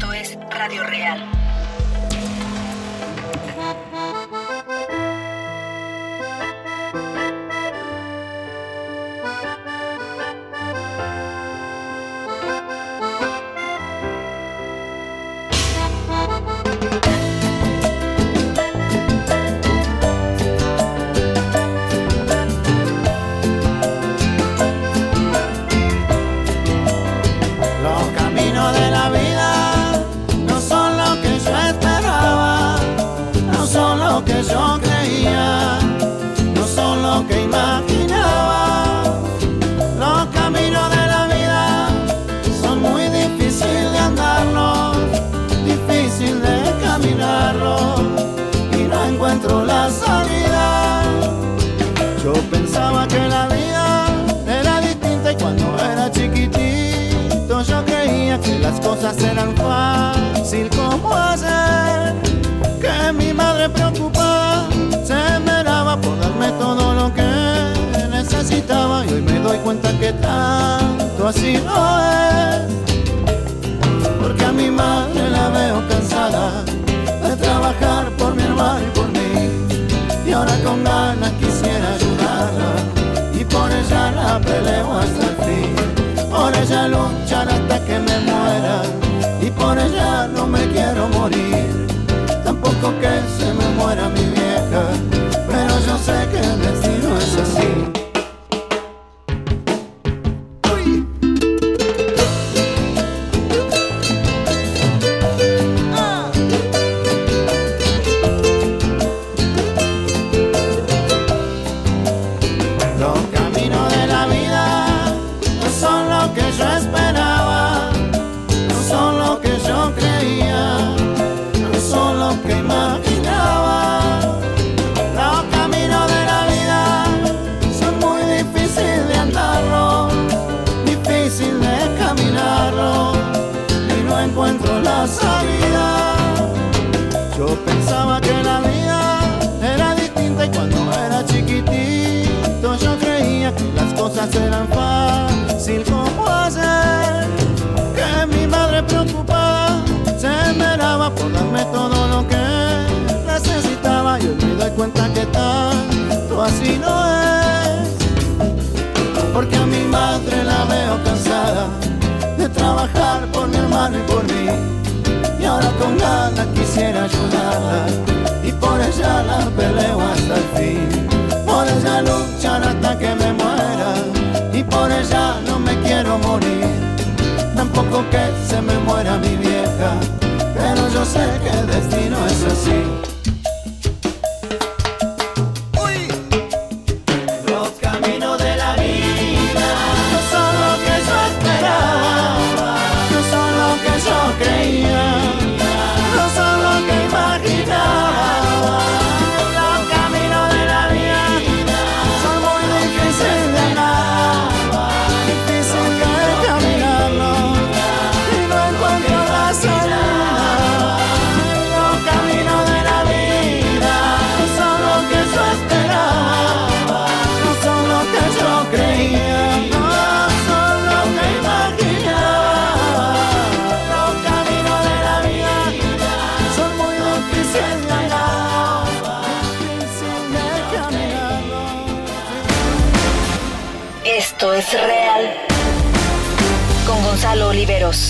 Esto es Radio Real. Eran fácil como hacer. Que mi madre preocupada se meraba por darme todo lo que necesitaba. Y hoy me doy cuenta que tanto así no es. Porque a mi madre la veo cansada de trabajar por mi hermano y por mí. Y ahora con ganas quisiera ayudarla. Y por ella la peleo hasta el ella luchar hasta que me muera y por ella no me quiero morir. Por mi hermano y por mí. Y ahora con ganas quisiera ayudarla. Y por ella la peleo hasta el fin. Por ella luchar hasta que me muera. Y por ella no me quiero morir. Tampoco que se me muera mi vieja, pero yo sé que el destino es así.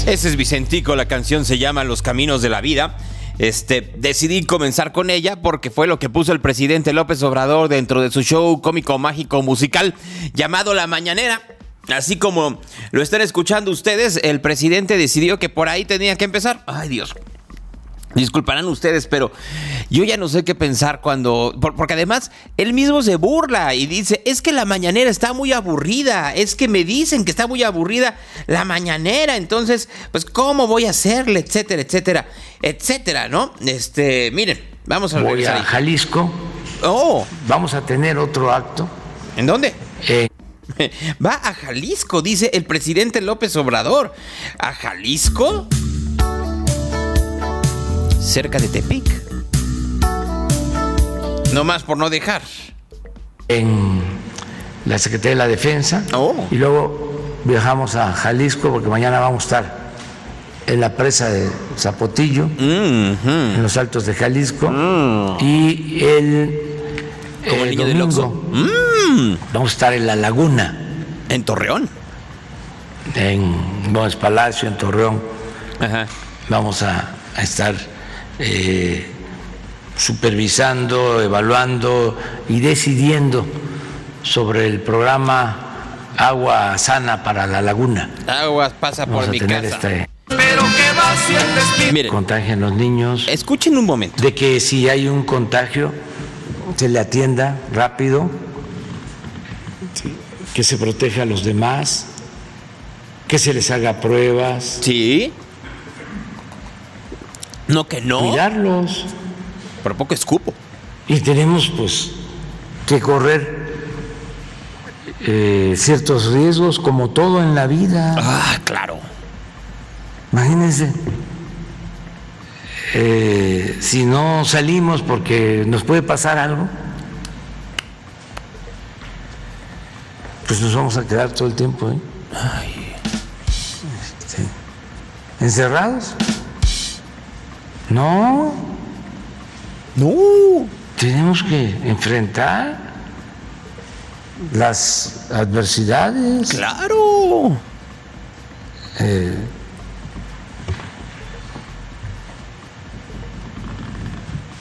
Ese es Vicentico, la canción se llama Los Caminos de la Vida. Este, decidí comenzar con ella porque fue lo que puso el presidente López Obrador dentro de su show cómico mágico musical llamado La Mañanera. Así como lo están escuchando ustedes, el presidente decidió que por ahí tenía que empezar. Ay Dios, Disculparán ustedes, pero yo ya no sé qué pensar cuando... Porque además, él mismo se burla y dice, es que la mañanera está muy aburrida, es que me dicen que está muy aburrida la mañanera, entonces, pues, ¿cómo voy a hacerle? Etcétera, etcétera, etcétera, ¿no? Este, miren, vamos a Voy a Jalisco. Oh. Vamos a tener otro acto. ¿En dónde? Eh. Va a Jalisco, dice el presidente López Obrador. ¿A Jalisco? Cerca de Tepic. No más por no dejar. En la Secretaría de la Defensa. Oh. Y luego viajamos a Jalisco porque mañana vamos a estar en la presa de Zapotillo, en los altos de Jalisco, mm. y el, Como el niño domingo mm. vamos a estar en la laguna. ¿En Torreón? En Gómez Palacio, en Torreón. Vamos a, estar eh, supervisando, evaluando y decidiendo sobre el programa Agua Sana para la Laguna. Agua pasa por mi casa. Este Pero que va si el Miren, contagian los niños. Escuchen un momento. De que si hay un contagio, se le atienda rápido, que se proteja a los demás, que se les haga pruebas. Sí. No que no. Cuidarlos. Por poco escupo. Y tenemos pues que correr eh, ciertos riesgos como todo en la vida. Ah, claro. Imagínense, eh, si no salimos porque nos puede pasar algo, pues nos vamos a quedar todo el tiempo ¿eh? este, encerrados. No. No. Tenemos que enfrentar las adversidades. Claro. Eh,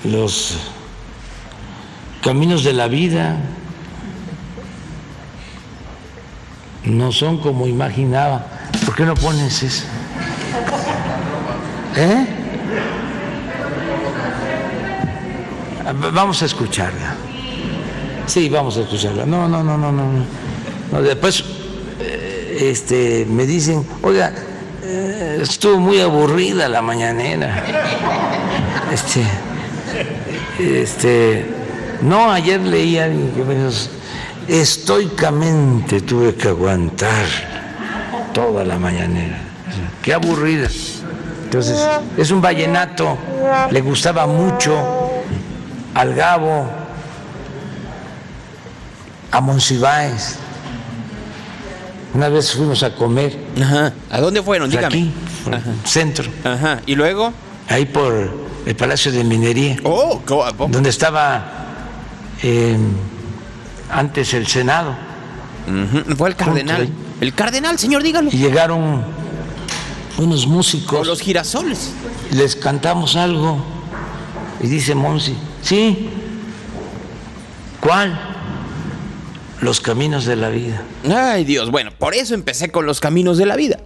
los caminos de la vida no son como imaginaba. ¿Por qué no pones eso? ¿Eh? Vamos a escucharla. Sí, vamos a escucharla. No, no, no, no, no. no después eh, este, me dicen, oiga, eh, estuvo muy aburrida la mañanera. Este, este, no, ayer leía que estoicamente tuve que aguantar toda la mañanera. Qué aburrida. Entonces, es un vallenato, le gustaba mucho al Gabo, a Monsiváis. Una vez fuimos a comer. Ajá. ¿A dónde fueron? Dígame. Aquí, centro. Ajá. ¿Y luego? Ahí por el Palacio de Minería. Oh, donde estaba eh, antes el Senado. Fue el cardenal. El cardenal, señor, dígalo. Y llegaron unos músicos. los girasoles. Les cantamos algo. Y dice Monsi, sí. ¿Cuál? los caminos de la vida. Ay Dios, bueno, por eso empecé con los caminos de la vida.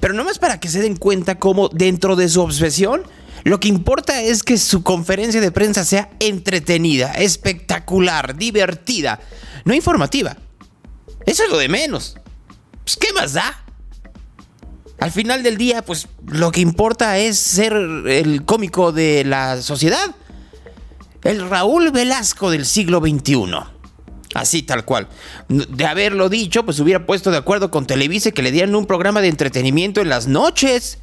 Pero no más para que se den cuenta cómo dentro de su obsesión, lo que importa es que su conferencia de prensa sea entretenida, espectacular, divertida, no informativa. Eso es lo de menos. Pues, ¿qué más da? Al final del día, pues lo que importa es ser el cómico de la sociedad. El Raúl Velasco del siglo XXI. Así, tal cual. De haberlo dicho, pues hubiera puesto de acuerdo con Televisa que le dieran un programa de entretenimiento en las noches.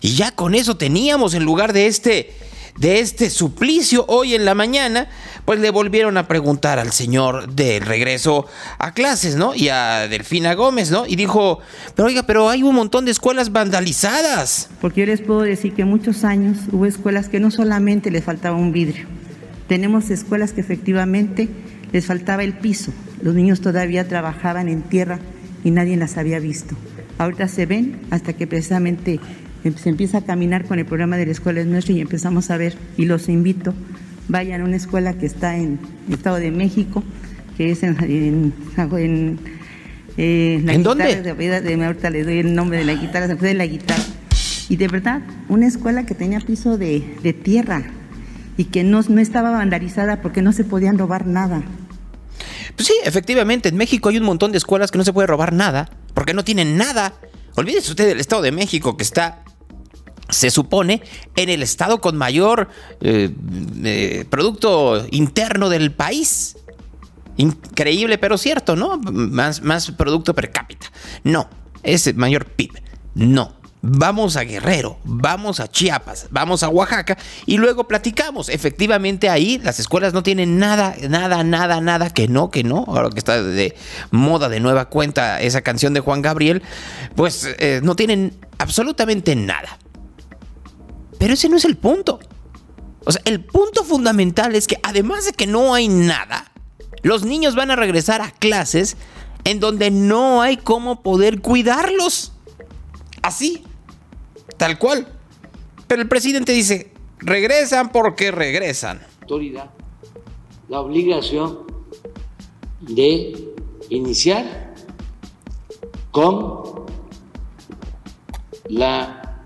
Y ya con eso teníamos, en lugar de este, de este suplicio hoy en la mañana, pues le volvieron a preguntar al señor del regreso a clases, ¿no? Y a Delfina Gómez, ¿no? Y dijo, pero oiga, pero hay un montón de escuelas vandalizadas. Porque yo les puedo decir que muchos años hubo escuelas que no solamente les faltaba un vidrio, tenemos escuelas que efectivamente les faltaba el piso. Los niños todavía trabajaban en tierra y nadie las había visto. Ahorita se ven hasta que precisamente se empieza a caminar con el programa de la escuela es nuestra y empezamos a ver, y los invito, vayan a una escuela que está en el Estado de México, que es en, en, en, eh, ¿En dónde? De, ahorita le doy el nombre de la guitarra, se de la guitarra. Y de verdad, una escuela que tenía piso de, de tierra y que no, no estaba vandalizada porque no se podían robar nada. Pues sí, efectivamente, en México hay un montón de escuelas que no se puede robar nada, porque no tienen nada. Olvídese usted del Estado de México, que está, se supone, en el estado con mayor eh, eh, producto interno del país. Increíble, pero cierto, ¿no? Más, más producto per cápita. No, es el mayor PIB. No. Vamos a Guerrero, vamos a Chiapas, vamos a Oaxaca y luego platicamos. Efectivamente ahí las escuelas no tienen nada, nada, nada, nada que no, que no. Ahora que está de moda de nueva cuenta esa canción de Juan Gabriel, pues eh, no tienen absolutamente nada. Pero ese no es el punto. O sea, el punto fundamental es que además de que no hay nada, los niños van a regresar a clases en donde no hay cómo poder cuidarlos. Así, tal cual. Pero el presidente dice, regresan porque regresan. Autoridad, la obligación de iniciar con la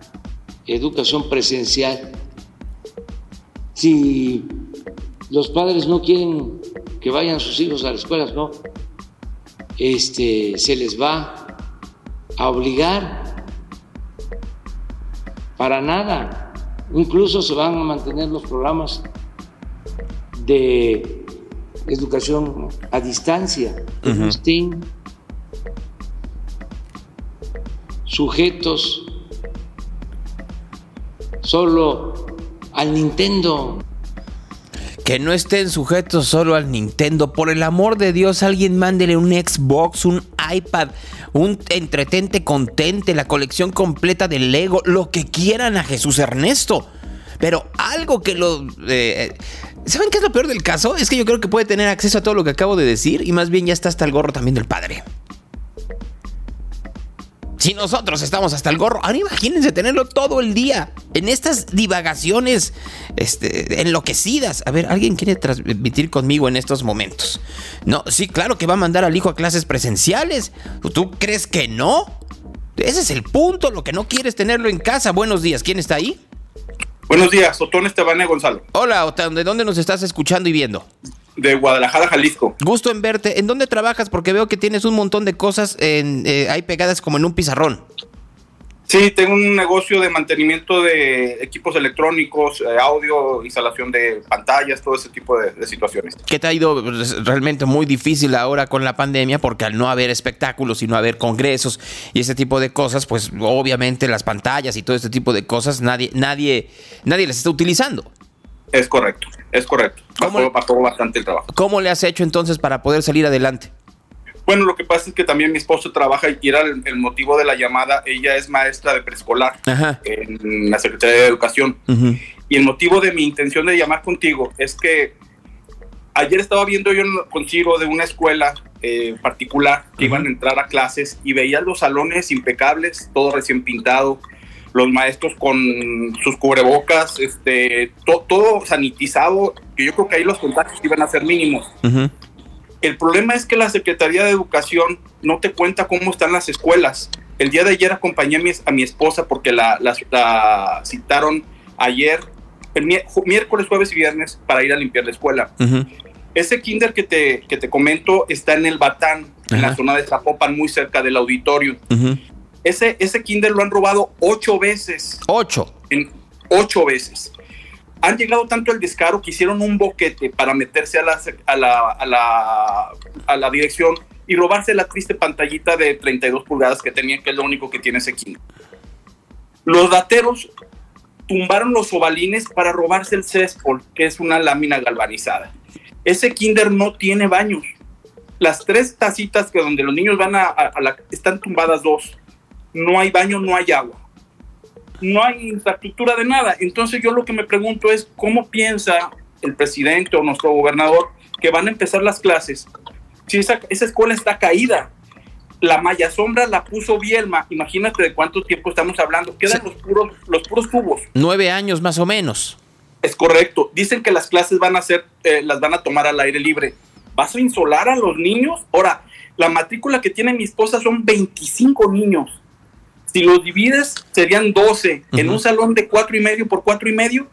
educación presencial. Si los padres no quieren que vayan sus hijos a las escuelas, no, este, se les va a obligar para nada. Incluso se van a mantener los programas de educación a distancia, que estén sujetos solo al Nintendo. Que no estén sujetos solo al Nintendo. Por el amor de Dios, alguien mándele un Xbox, un iPad, un entretente contente, la colección completa de Lego, lo que quieran a Jesús Ernesto. Pero algo que lo... Eh, ¿Saben qué es lo peor del caso? Es que yo creo que puede tener acceso a todo lo que acabo de decir y más bien ya está hasta el gorro también del padre. Si nosotros estamos hasta el gorro, ahora imagínense tenerlo todo el día en estas divagaciones este, enloquecidas. A ver, ¿alguien quiere transmitir conmigo en estos momentos? No, sí, claro que va a mandar al hijo a clases presenciales. ¿Tú crees que no? Ese es el punto, lo que no quieres tenerlo en casa. Buenos días, ¿quién está ahí? Buenos días, Otón Esteban Gonzalo. Hola, Otón, ¿de dónde nos estás escuchando y viendo? De Guadalajara, Jalisco. Gusto en verte. ¿En dónde trabajas? Porque veo que tienes un montón de cosas en, eh, ahí pegadas como en un pizarrón. Sí, tengo un negocio de mantenimiento de equipos electrónicos, eh, audio, instalación de pantallas, todo ese tipo de, situaciones. ¿Qué te ha ido pues, realmente muy difícil ahora con la pandemia? Porque al no haber espectáculos y no haber congresos y ese tipo de cosas, pues obviamente las pantallas y todo este tipo de cosas nadie, nadie, nadie las está utilizando. Es correcto, es correcto. ¿Cómo, bajó bastante el trabajo. ¿Cómo le has hecho entonces para poder salir adelante? Bueno, lo que pasa es que también mi esposo trabaja y era el, motivo de la llamada. Ella es maestra de preescolar en la Secretaría de Educación. Y el motivo de mi intención de llamar contigo es que ayer estaba viendo yo contigo de una escuela eh, particular que iban a entrar a clases y veía los salones impecables, todo recién pintado, los maestros con sus cubrebocas, este, todo sanitizado, que yo creo que ahí los contactos iban a ser mínimos. El problema es que la Secretaría de Educación no te cuenta cómo están las escuelas. El día de ayer acompañé a mi, a mi esposa porque la, la, citaron ayer, el miércoles, jueves y viernes para ir a limpiar la escuela. Ese kinder que te, que te comento está en el Batán, en la zona de Zapopan, muy cerca del auditorio. Ese, ese kinder lo han robado ocho veces. Ocho. En, ocho veces. Han llegado tanto el descaro que hicieron un boquete para meterse a la, a la, a la, a la dirección y robarse la triste pantallita de 32 pulgadas que tenían, que es lo único que tiene ese kinder. Los dateros tumbaron los ovalines para robarse el céspol, que es una lámina galvanizada. Ese kinder no tiene baños. Las tres tacitas que donde los niños van a, a la, están tumbadas dos no hay baño, no hay agua, no hay infraestructura de nada. Entonces yo lo que me pregunto es cómo piensa el presidente o nuestro gobernador que van a empezar las clases si esa, escuela está caída. La malla sombra la puso Bielma. Imagínate de cuánto tiempo estamos hablando. Quedan los puros, los puros tubos. Nueve años más o menos. Es correcto. Dicen que las clases van a ser, eh, las van a tomar al aire libre. ¿Vas a insolar a los niños? Ahora, la matrícula que tiene mi esposa son 25 niños. Si los divides, serían 12 en un salón de cuatro y medio por cuatro y medio.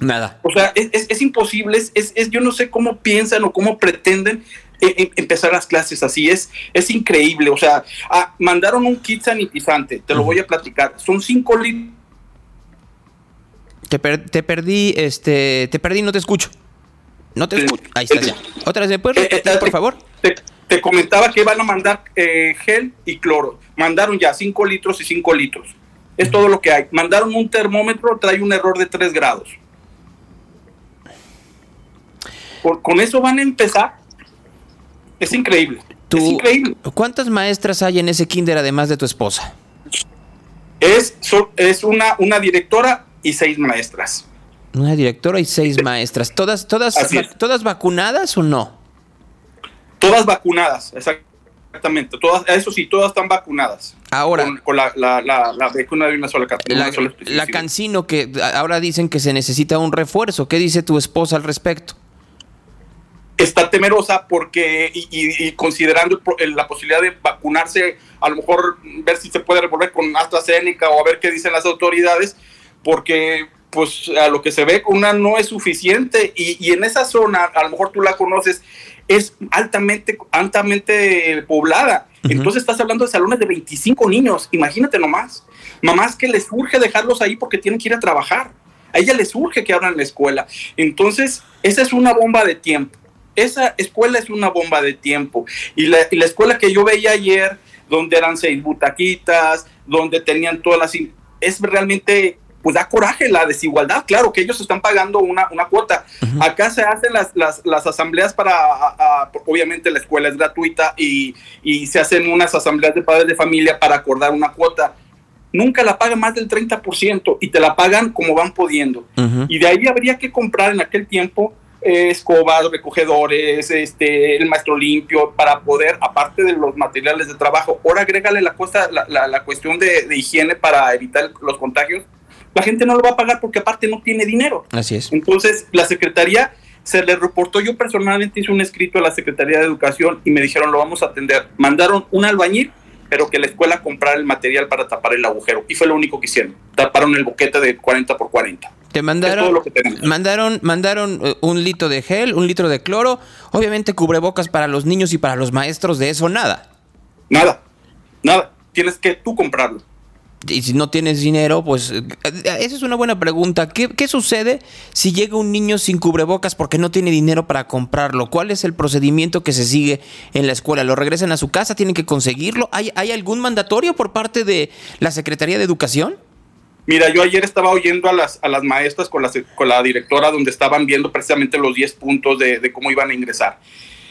Nada. O sea, es, imposible. Es, es, yo no sé cómo piensan o cómo pretenden eh, eh, empezar las clases así. Es, es increíble. O sea, ah, mandaron un kit sanitizante. Te lo voy a platicar. Son cinco litros. Te, te, perdí, este, te perdí, no te escucho. No te escucho. Ahí está ya. Otra vez, ¿me puedes eh, repetir, por favor? Te, te comentaba que van a mandar eh, gel y cloro. Mandaron ya 5 litros y 5 litros. Es todo lo que hay. Mandaron un termómetro, trae un error de 3 grados. con eso van a empezar. Es increíble. es increíble. ¿Cuántas maestras hay en ese kinder además de tu esposa? Es, es una, una directora y seis maestras. Una directora y seis maestras. ¿Todas, todas, todas vacunadas o no? Todas vacunadas, exactamente. Todas, eso sí, todas están vacunadas. Ahora. Con, la, vacuna de una sola La, la Cancino, que ahora dicen que se necesita un refuerzo. ¿Qué dice tu esposa al respecto? está temerosa porque, y, considerando la posibilidad de vacunarse, a lo mejor ver si se puede revolver con AstraZeneca o a ver qué dicen las autoridades, porque pues a lo que se ve una no es suficiente y, en esa zona, a lo mejor tú la conoces, es altamente, altamente poblada. Entonces estás hablando de salones de 25 niños, imagínate nomás. Mamás que les urge dejarlos ahí porque tienen que ir a trabajar. A ella les urge que abran la escuela. Entonces, esa es una bomba de tiempo esa escuela es una bomba de tiempo. Y la, escuela que yo veía ayer, donde eran seis butaquitas, donde tenían todas las... Es realmente, pues da coraje la desigualdad. Claro que ellos están pagando una, cuota. Acá se hacen las, asambleas para, obviamente la escuela es gratuita y, se hacen unas asambleas de padres de familia para acordar una cuota nunca la pagan más del 30% y te la pagan como van pudiendo. Y de ahí habría que comprar en aquel tiempo escobas, recogedores, este, el maestro limpio, para poder, aparte de los materiales de trabajo, ahora agrégale la, cosa, la, cuestión de, higiene para evitar los contagios, la gente no lo va a pagar porque aparte no tiene dinero. Así es. Entonces, la Secretaría se le reportó, yo personalmente hice un escrito a la Secretaría de Educación y me dijeron, lo vamos a atender. Mandaron un albañil pero que la escuela comprara el material para tapar el agujero. Y fue lo único que hicieron. Taparon el boquete de 40 por 40. Te mandaron, mandaron, mandaron eh, un litro de gel, un litro de cloro, obviamente cubrebocas para los niños y para los maestros, de eso nada. Nada, nada. Tienes que tú comprarlo y si no tienes dinero, pues eh, esa es una buena pregunta. ¿Qué, sucede si llega un niño sin cubrebocas porque no tiene dinero para comprarlo? ¿Cuál es el procedimiento que se sigue en la escuela? ¿Lo regresan a su casa? ¿Tienen que conseguirlo? ¿Hay, hay algún mandatorio por parte de la Secretaría de Educación? Mira, yo ayer estaba oyendo a las, a las maestras con la, con la directora donde estaban viendo precisamente los 10 puntos de, de cómo iban a ingresar.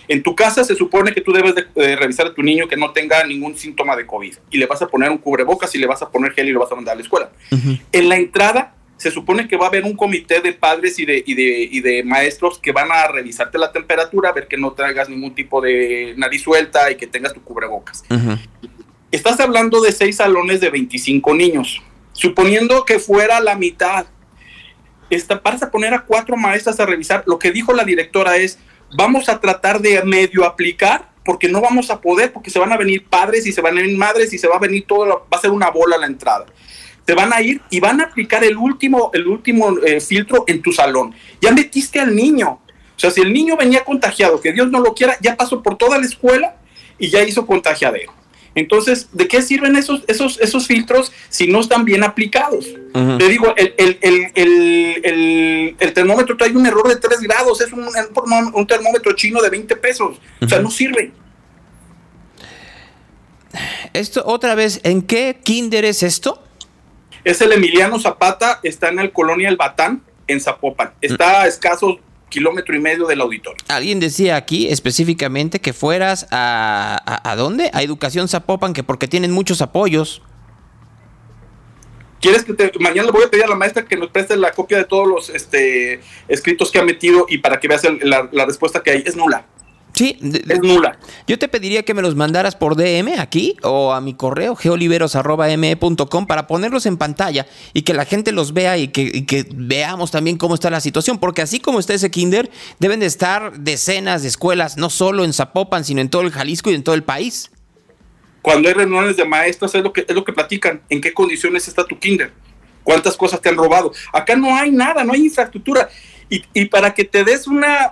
En tu casa se supone que tú debes de, revisar a tu niño que no tenga ningún síntoma de COVID y le vas a poner un cubrebocas y le vas a poner gel y lo vas a mandar a la escuela. En la entrada se supone que va a haber un comité de padres y de, y de, maestros que van a revisarte la temperatura, a ver que no traigas ningún tipo de nariz suelta y que tengas tu cubrebocas. Estás hablando de seis salones de 25 niños. Suponiendo que fuera la mitad, esta, vas a poner a cuatro maestras a revisar. Lo que dijo la directora es, vamos a tratar de medio aplicar porque no vamos a poder, porque se van a venir padres y se van a venir madres y se va a venir todo, va a ser una bola a la entrada. Te van a ir y van a aplicar el último, el último eh, filtro en tu salón. Ya metiste al niño. O sea, si el niño venía contagiado, que Dios no lo quiera, ya pasó por toda la escuela y ya hizo contagiadero. Entonces, ¿de qué sirven esos, esos, esos filtros si no están bien aplicados? Te digo, el, termómetro trae un error de 3 grados, es un, un termómetro chino de 20 pesos, o sea, no sirve. Esto, otra vez, ¿en qué kinder es esto? Es el Emiliano Zapata, está en el Colonia El Batán, en Zapopan. Está a escasos kilómetro y medio del auditorio. Alguien decía aquí específicamente que fueras a, a, dónde? A Educación Zapopan, que porque tienen muchos apoyos. ¿Quieres que te, mañana le voy a pedir a la maestra que nos preste la copia de todos los este, escritos que ha metido y para que veas la, la respuesta que hay? Es nula. Sí, es nula. Yo te pediría que me los mandaras por DM aquí o a mi correo geoliveros.me.com para ponerlos en pantalla y que la gente los vea y que, veamos también cómo está la situación, porque así como está ese kinder, deben de estar decenas de escuelas, no solo en Zapopan, sino en todo el Jalisco y en todo el país. Cuando hay reuniones de maestros es lo que, es lo que platican, en qué condiciones está tu kinder, cuántas cosas te han robado. Acá no hay nada, no hay infraestructura. Y, para que te des una,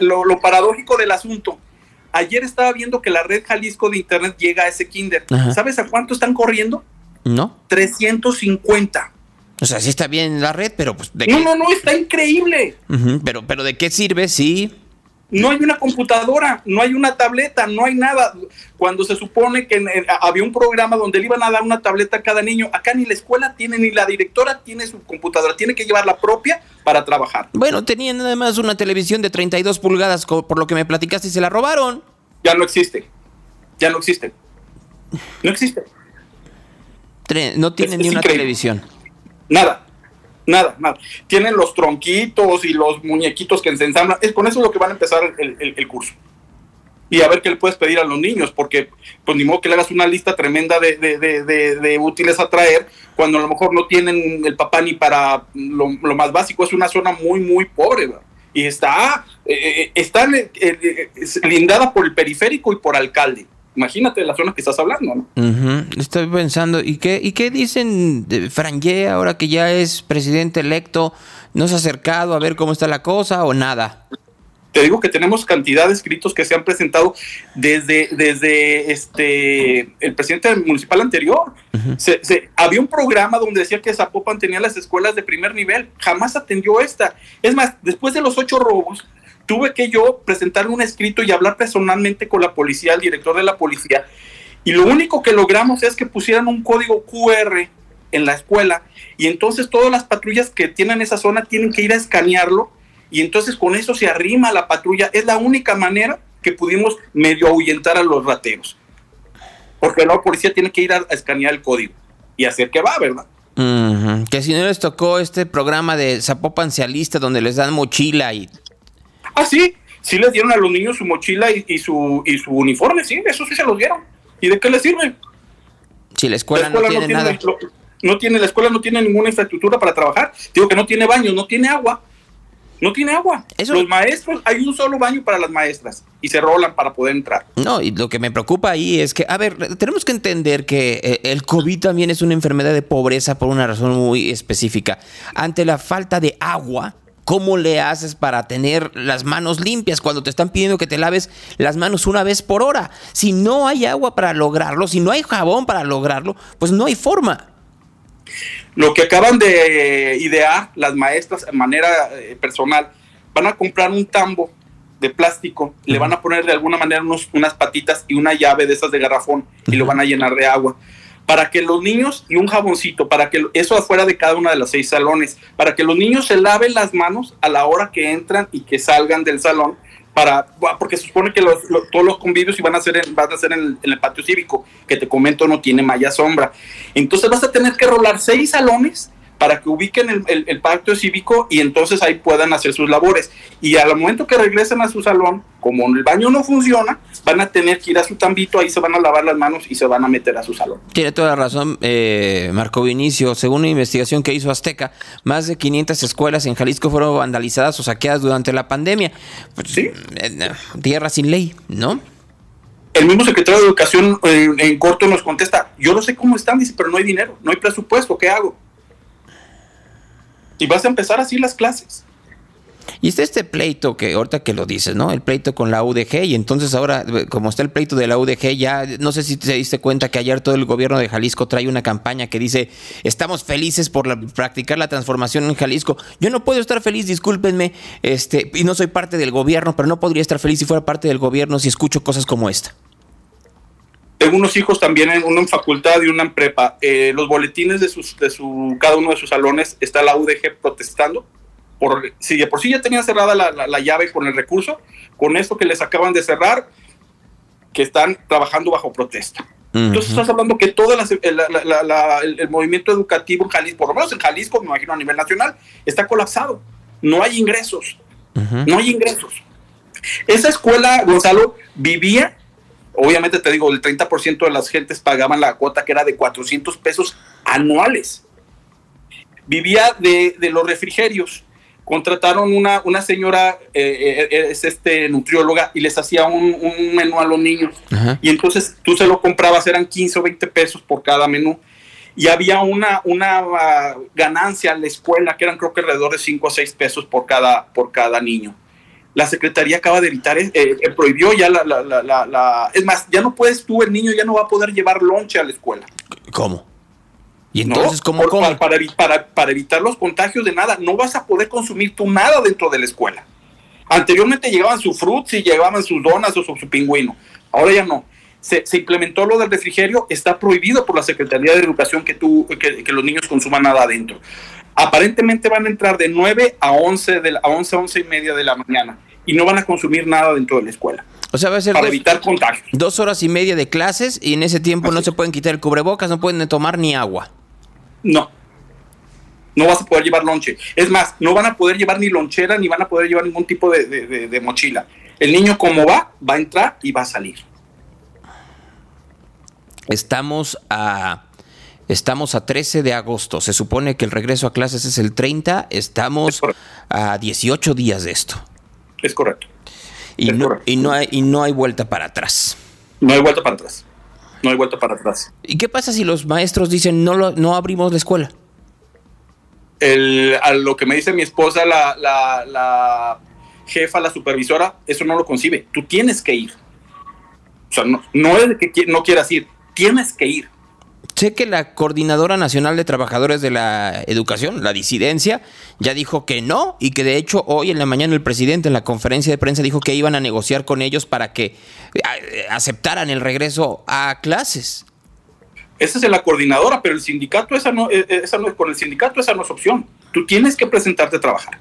lo, paradójico del asunto, ayer estaba viendo que la red Jalisco de Internet llega a ese kinder. ¿Sabes a cuánto están corriendo? No. 350. O sea, sí está bien la red, pero pues... no, no, no, está increíble. pero, pero ¿de qué sirve si No hay una computadora, no hay una tableta, no hay nada. Cuando se supone que había un programa donde le iban a dar una tableta a cada niño, acá ni la escuela tiene, ni la directora tiene su computadora, tiene que llevar la propia para trabajar. Bueno, tenían además una televisión de 32 pulgadas, por lo que me platicaste, y se la robaron. Ya no existe, ya no existe. No existe. No tienen ni una televisión. Nada. Nada, nada. Tienen los tronquitos y los muñequitos que se ensamblan. Es con eso lo que van a empezar el, curso. Y a ver qué le puedes pedir a los niños, porque pues ni modo que le hagas una lista tremenda de, útiles a traer, cuando a lo mejor no tienen el papá ni para lo, más básico. Es una zona muy, muy pobre, Y está, eh, eh, está eh, lindada por el periférico y por alcalde imagínate la zona que estás hablando, ¿no? Estoy pensando, ¿y qué, ¿y qué dicen de Franje ahora que ya es presidente electo? ¿No se ha acercado a ver cómo está la cosa o nada? Te digo que tenemos cantidad de escritos que se han presentado desde, desde este el presidente municipal anterior. se, había un programa donde decía que Zapopan tenía las escuelas de primer nivel, jamás atendió esta. Es más, después de los ocho robos, tuve que yo presentar un escrito y hablar personalmente con la policía, el director de la policía, y lo único que logramos es que pusieran un código QR en la escuela, y entonces todas las patrullas que tienen esa zona tienen que ir a escanearlo, y entonces con eso se arrima la patrulla. Es la única manera que pudimos medio ahuyentar a los rateros. Porque la policía tiene que ir a, escanear el código y hacer que va, ¿verdad? Que si no les tocó este programa de Zapopan donde les dan mochila y Ah, sí, sí les dieron a los niños su mochila y, su, y su uniforme, sí, eso sí se los dieron. ¿Y de qué les sirve? Si la escuela, no, tiene nada. no tiene, la escuela no tiene ninguna infraestructura para trabajar. Digo que no tiene baño, no tiene agua. No tiene agua. Los maestros, hay un solo baño para las maestras y se rolan para poder entrar. No, y lo que me preocupa ahí es que, a ver, tenemos que entender que eh, el COVID también es una enfermedad de pobreza por una razón muy específica. Ante la falta de agua, ¿Cómo le haces para tener las manos limpias cuando te están pidiendo que te laves las manos una vez por hora? Si no hay agua para lograrlo, si no hay jabón para lograrlo, pues no hay forma. Lo que acaban de idear las maestras de manera eh, personal, van a comprar un tambo de plástico, le van a poner de alguna manera unos, unas patitas y una llave de esas de garrafón y lo van a llenar de agua para que los niños y un jaboncito, para que eso afuera de cada uno de los seis salones, para que los niños se laven las manos a la hora que entran y que salgan del salón, para porque se supone que todos los convivios iban a ser en, van a ser en el, patio cívico, que te comento no tiene malla sombra. Entonces vas a tener que rolar seis salones para que ubiquen el, el, pacto cívico y entonces ahí puedan hacer sus labores. Y al momento que regresen a su salón, como el baño no funciona, van a tener que ir a su tambito, ahí se van a lavar las manos y se van a meter a su salón. Tiene toda la razón, eh, Marco Vinicio. Según una investigación que hizo Azteca, más de 500 escuelas en Jalisco fueron vandalizadas o saqueadas durante la pandemia. Pues, ¿Sí? Eh, tierra sin ley, ¿no? el mismo secretario de Educación en, en, corto nos contesta, yo no sé cómo están, dice, pero no hay dinero, no hay presupuesto, ¿qué hago? Y vas a empezar así las clases. Y está este pleito que ahorita que lo dices, ¿no? El pleito con la UDG y entonces ahora, como está el pleito de la UDG, ya no sé si te diste cuenta que ayer todo el gobierno de Jalisco trae una campaña que dice, estamos felices por practicar la transformación en Jalisco. Yo no puedo estar feliz, discúlpenme, este, y no soy parte del gobierno, pero no podría estar feliz si fuera parte del gobierno si escucho cosas como esta. Tengo unos hijos también, uno en facultad y uno en prepa. Eh, los boletines de, sus, de su, cada uno de sus salones está la UDG protestando. Por, si de por sí ya tenía cerrada la, llave con el recurso, con esto que les acaban de cerrar, que están trabajando bajo protesta. Entonces estás hablando que todo el, movimiento educativo en Jalisco, por lo menos en Jalisco, me imagino a nivel nacional, está colapsado. No hay ingresos. No hay ingresos. Esa escuela, Gonzalo, vivía Obviamente te digo, el 30% de las gentes pagaban la cuota que era de 400 pesos anuales. Vivía de, los refrigerios. Contrataron una, una señora, eh, eh, es este nutrióloga, y les hacía un, menú a los niños. Y entonces tú se lo comprabas, eran 15 o 20 pesos por cada menú. Y había una, una ah, ganancia en la escuela que eran creo que alrededor de 5 o 6 pesos por cada, por cada niño la Secretaría acaba de evitar, eh, eh, prohibió ya la, la, la, Es más, ya no puedes tú, el niño ya no va a poder llevar lonche a la escuela. ¿Cómo? ¿Y entonces cómo, Para, para, evitar los contagios de nada, no vas a poder consumir tú nada dentro de la escuela. Anteriormente llegaban sus fruits y llevaban sus donas o su, pingüino. Ahora ya no. Se, implementó lo del refrigerio, está prohibido por la Secretaría de Educación que, tú, que, los niños consuman nada adentro. Aparentemente van a entrar de 9 a 11, de a 11, 11 y media de la mañana y no van a consumir nada dentro de la escuela. O sea, va a ser para evitar contagios. Dos horas y media de clases y en ese tiempo no se pueden quitar el cubrebocas, no pueden tomar ni agua. No, no vas a poder llevar lonche. Es más, no van a poder llevar ni lonchera ni van a poder llevar ningún tipo de, mochila. El niño como va, va a entrar y va a salir. Estamos a... Estamos a 13 de agosto. Se supone que el regreso a clases es el 30. Estamos a 18 días de esto. Es correcto. Y, no, y, no hay, y no hay vuelta para atrás. No hay vuelta para atrás. No hay vuelta para atrás. ¿Y qué pasa si los maestros dicen no, no abrimos la escuela? a lo que me dice mi esposa, la, jefa, la supervisora, eso no lo concibe. Tú tienes que ir. O sea, no, no es que no quieras ir, tienes que ir. Sé que la Coordinadora Nacional de Trabajadores de la Educación, la disidencia, ya dijo que no y que de hecho hoy en la mañana el presidente en la conferencia de prensa dijo que iban a negociar con ellos para que eh, aceptaran el regreso a clases. Esa es la coordinadora, pero el sindicato, esa no, eh, esa no, con el sindicato esa no es opción. Tú tienes que presentarte a trabajar.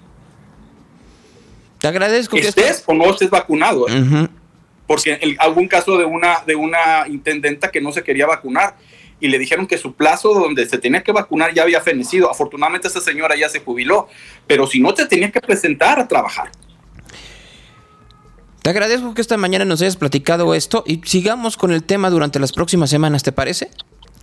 Te agradezco. que estés o no estés vacunado. ¿eh? Porque en algún caso de una, de una intendenta que no se quería vacunar y le dijeron que su plazo donde se tenía que vacunar ya había fenecido. Afortunadamente esa señora ya se jubiló, pero si no te tenía que presentar a trabajar. Te agradezco que esta mañana nos hayas platicado esto y sigamos con el tema durante las próximas semanas, ¿te parece?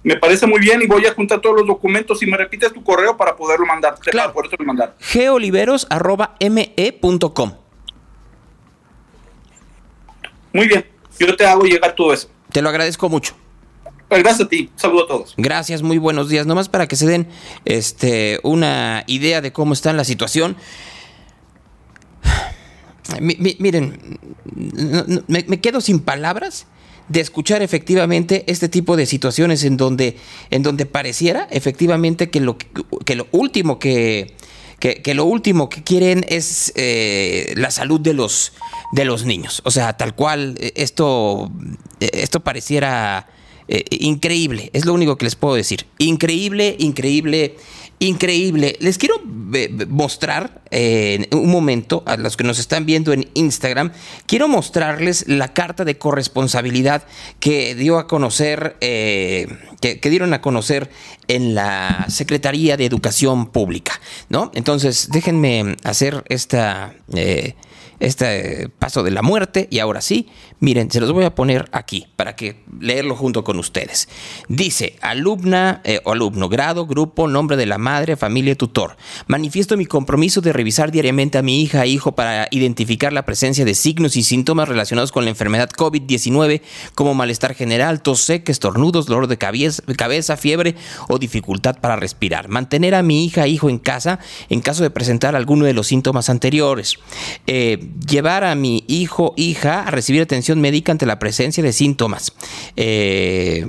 Me parece muy bien y voy a juntar todos los documentos y me repites tu correo para poderlo mandar. Claro. Para poderlo mandar. geoliveros.me.com. Muy bien, yo te hago llegar todo eso. Te lo agradezco mucho. Gracias a ti, saludo a todos. Gracias, muy buenos días. Nomás para que se den este, una idea de cómo está la situación. miren, me quedo sin palabras de escuchar efectivamente este tipo de situaciones en donde, en donde pareciera efectivamente que lo, que lo último que, que, lo último que quieren es eh, la salud de los, de los niños. O sea, tal cual, eh, esto, eh, esto pareciera increíble, es lo único que les puedo decir. Increíble, increíble, increíble. Les quiero eh, mostrar en un momento a los que nos están viendo en Instagram, quiero mostrarles la carta de corresponsabilidad que dio a conocer, eh, que, dieron a conocer en la Secretaría de Educación Pública, ¿no? Entonces, déjenme hacer esta... Eh, este paso de la muerte. Y ahora sí, miren, se los voy a poner aquí para que leerlo junto con ustedes. Dice, alumna eh, o alumno, grado, grupo, nombre de la madre, familia, tutor. Manifiesto mi compromiso de revisar diariamente a mi hija e hijo para identificar la presencia de signos y síntomas relacionados con la enfermedad COVID-19 como malestar general, tos seca, estornudos, dolor de cabeza, fiebre o dificultad para respirar. Mantener a mi hija e hijo en casa en caso de presentar alguno de los síntomas anteriores. Eh, llevar a mi hijo, hija a recibir atención médica ante la presencia de síntomas. Eh,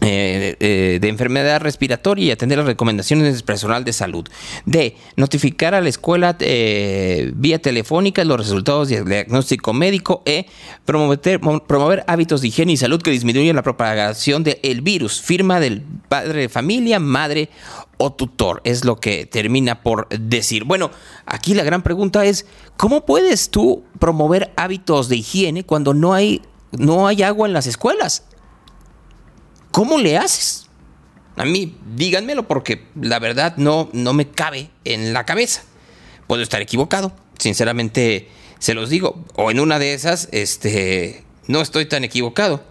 eh, eh, de enfermedad respiratoria y atender las recomendaciones del personal de salud. D. Notificar a la escuela vía telefónica los resultados del diagnóstico médico. E. Promover, promover, hábitos de higiene y salud que disminuyan la propagación del virus. Firma del padre de familia, madre o tutor, es lo que termina por decir. Bueno, aquí la gran pregunta es, ¿cómo puedes tú promover hábitos de higiene cuando no hay, no hay agua en las escuelas? ¿Cómo le haces? A mí, díganmelo porque la verdad no, no me cabe en la cabeza. Puedo estar equivocado, sinceramente se los digo. O en una de esas, este, no estoy tan equivocado.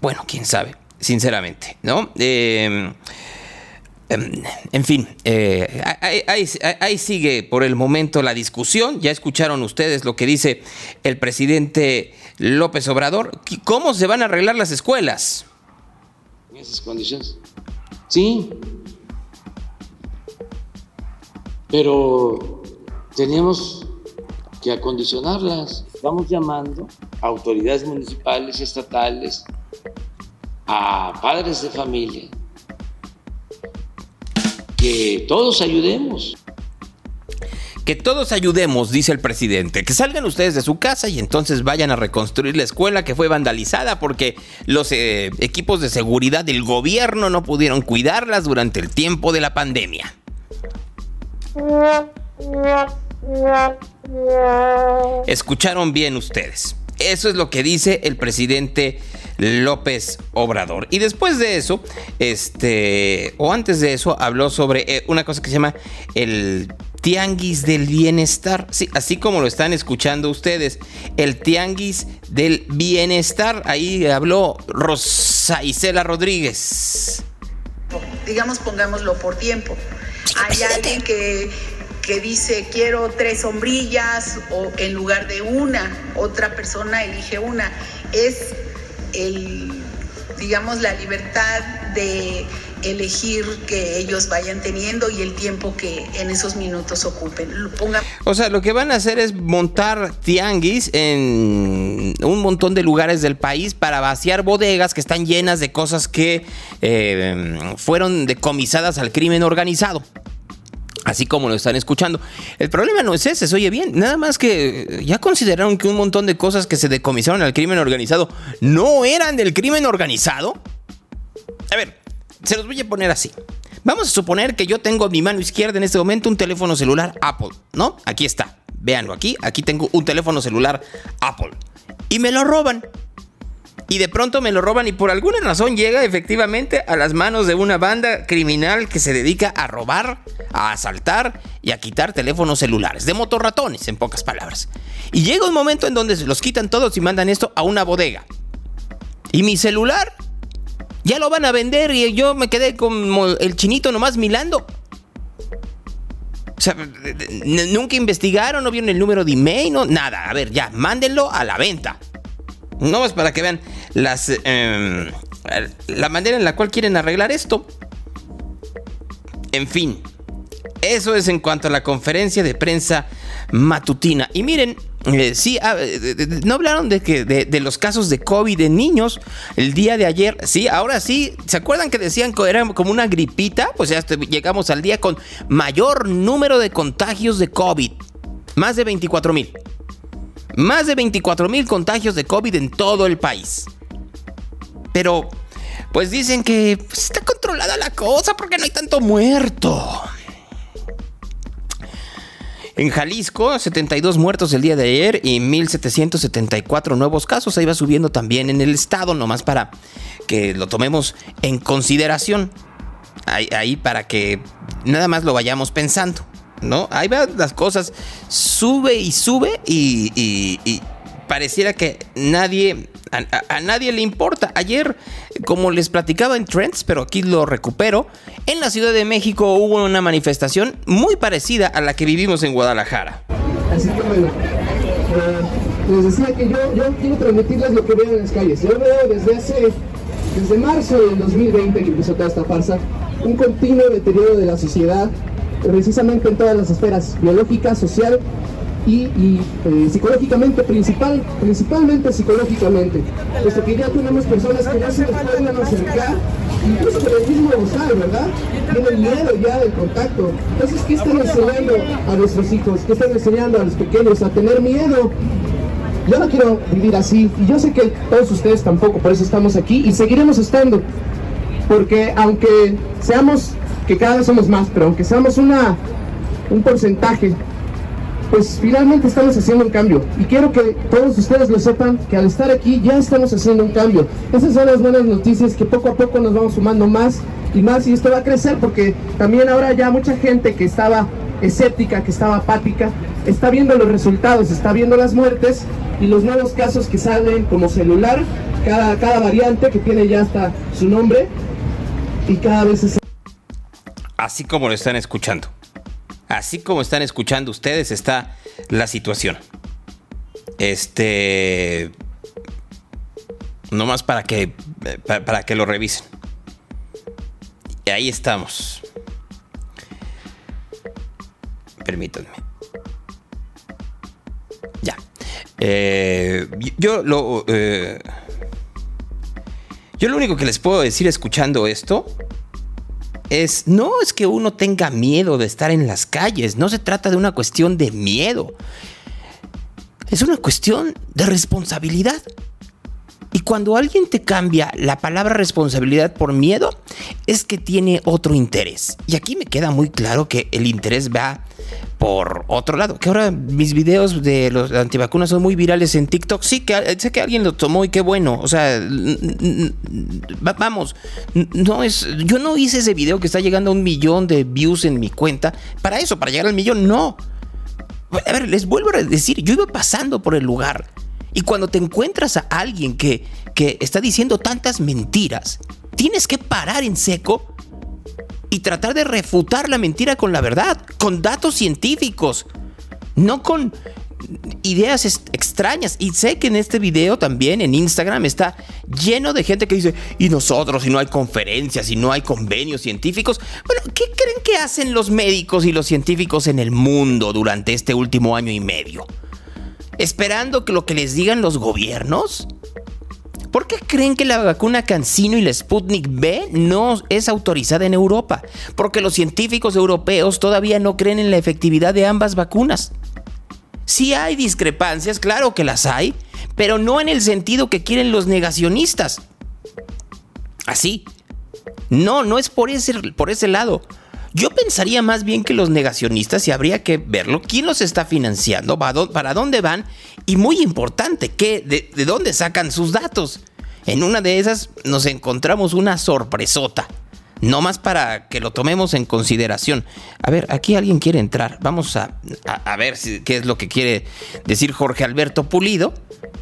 Bueno, quién sabe, sinceramente, ¿no? Eh, Em, en fin, eh, ahí, sigue por el momento la discusión. Ya escucharon ustedes lo que dice el presidente López Obrador. ¿Cómo se van a arreglar las escuelas? En esas condiciones. Sí. Pero teníamos que acondicionarlas. Estamos llamando a autoridades municipales, estatales, a padres de familia que todos ayudemos. Que todos ayudemos, dice el presidente, que salgan ustedes de su casa y entonces vayan a reconstruir la escuela que fue vandalizada porque los eh, equipos de seguridad del gobierno no pudieron cuidarlas durante el tiempo de la pandemia. Escucharon bien ustedes. Eso es lo que dice el presidente López Obrador. Y después de eso, este, o antes de eso, habló sobre eh, una cosa que se llama el tianguis del bienestar. Sí, así como lo están escuchando ustedes, el tianguis del bienestar. Ahí habló Rosa Isela Rodríguez. Digamos, pongámoslo por tiempo. Hay alguien que que dice quiero tres sombrillas o en lugar de una, otra persona elige una. Es el, digamos, la libertad de elegir que ellos vayan teniendo y el tiempo que en esos minutos ocupen. O sea, lo que van a hacer es montar tianguis en un montón de lugares del país para vaciar bodegas que están llenas de cosas que eh, fueron decomisadas al crimen organizado. Así como lo están escuchando. El problema no es ese, se oye bien. Nada más que ya consideraron que un montón de cosas que se decomisaron al crimen organizado no eran del crimen organizado. A ver, se los voy a poner así. Vamos a suponer que yo tengo en mi mano izquierda en este momento un teléfono celular Apple, ¿no? Aquí está. Véanlo aquí. Aquí tengo un teléfono celular Apple. Y me lo roban y de pronto me lo roban y por alguna razón llega efectivamente a las manos de una banda criminal que se dedica a robar, a asaltar y a quitar teléfonos celulares, de motorratones en pocas palabras. Y llega un momento en donde se los quitan todos y mandan esto a una bodega. Y mi celular ya lo van a vender y yo me quedé como el chinito nomás milando. O sea, nunca investigaron, no vieron el número de email, no, nada. A ver, ya, mándenlo a la venta. No es para que vean las, em, la manera en la cual quieren arreglar esto. En fin, eso es en cuanto a la conferencia de prensa matutina. Y miren, eh, sí, ah, no hablaron de, que, de, los casos de COVID en niños el día de ayer. Sí, ahora sí. ¿Se acuerdan que decían que era como una gripita? Pues ya llegamos al día con mayor número de contagios de COVID. Más de 24 mil. Más de 24 mil contagios de COVID en todo el país. Pero, pues dicen que pues, está controlada la cosa porque no hay tanto muerto. En Jalisco, 72 muertos el día de ayer y 1.774 nuevos casos. Ahí va subiendo también en el estado, nomás para que lo tomemos en consideración. ahí para que nada más lo vayamos pensando. ¿no? Ahí van las cosas, sube y sube y, pareciera que nadie, a, nadie le importa. Ayer, como les platicaba en Trends, pero aquí lo recupero, en la Ciudad de México hubo una manifestación muy parecida a la que vivimos en Guadalajara. Así que bueno, eh, les decía que yo, yo quiero transmitirles lo que veo en las calles. Yo veo desde hace, desde marzo del 2020 que empezó toda esta farsa, un continuo deterioro de la sociedad, precisamente en todas las esferas, biológica, social y, eh, psicológicamente, principal, principalmente psicológicamente. Puesto que ya tenemos personas que no se les pueden acercar, incluso con el mismo usar, ¿verdad? Tienen miedo ya del contacto. Entonces, ¿qué están enseñando a nuestros hijos? ¿Qué están enseñando a los pequeños? A tener miedo. Yo no quiero vivir así, y yo sé que todos ustedes tampoco, por eso estamos aquí y seguiremos estando. Porque aunque seamos que cada vez somos más, pero aunque seamos una, un porcentaje, pues finalmente estamos haciendo un cambio. Y quiero que todos ustedes lo sepan, que al estar aquí ya estamos haciendo un cambio. Esas son las buenas noticias que poco a poco nos vamos sumando más y más y esto va a crecer porque también ahora ya mucha gente que estaba escéptica, que estaba apática, está viendo los resultados, está viendo las muertes y los nuevos casos que salen como celular, cada, cada variante que tiene ya hasta su nombre y cada vez es así como lo están escuchando. Así como están escuchando ustedes está la situación. Este... No más para que, para, que lo revisen. Ahí estamos. Permítanme. Ya. Eh, yo lo... Eh, yo lo único que les puedo decir escuchando esto es, no es que uno tenga miedo de estar en las calles, no se trata de una cuestión de miedo, es una cuestión de responsabilidad. Y cuando alguien te cambia la palabra responsabilidad por miedo, es que tiene otro interés. Y aquí me queda muy claro que el interés va por otro lado. Que ahora mis videos de los antivacunas son muy virales en TikTok. Sí, que sé que alguien lo tomó y qué bueno. O sea, vamos, no es. Yo no hice ese video que está llegando a un millón de views en mi cuenta. Para eso, para llegar al millón, no. A ver, les vuelvo a decir, yo iba pasando por el lugar y cuando te encuentras a alguien que, que está diciendo tantas mentiras, tienes que parar en seco y tratar de refutar la mentira con la verdad, con datos científicos, no con ideas extrañas. Y sé que en este video también, en Instagram, está lleno de gente que dice, y nosotros, si no hay conferencias, si no hay convenios científicos. Bueno, ¿qué creen que hacen los médicos y los científicos en el mundo durante este último año y medio? Esperando que lo que les digan los gobiernos? ¿Por qué creen que la vacuna Cancino y la Sputnik B no es autorizada en Europa? Porque los científicos europeos todavía no creen en la efectividad de ambas vacunas. Sí hay discrepancias, claro que las hay, pero no en el sentido que quieren los negacionistas. Así. No, no es por ese, por ese lado. Yo pensaría más bien que los negacionistas, y habría que verlo, quién los está financiando, para dónde van, y muy importante, ¿qué, de, de dónde sacan sus datos. En una de esas nos encontramos una sorpresota. No más para que lo tomemos en consideración. A ver, aquí alguien quiere entrar. Vamos a, a, ver qué es lo que quiere decir Jorge Alberto Pulido.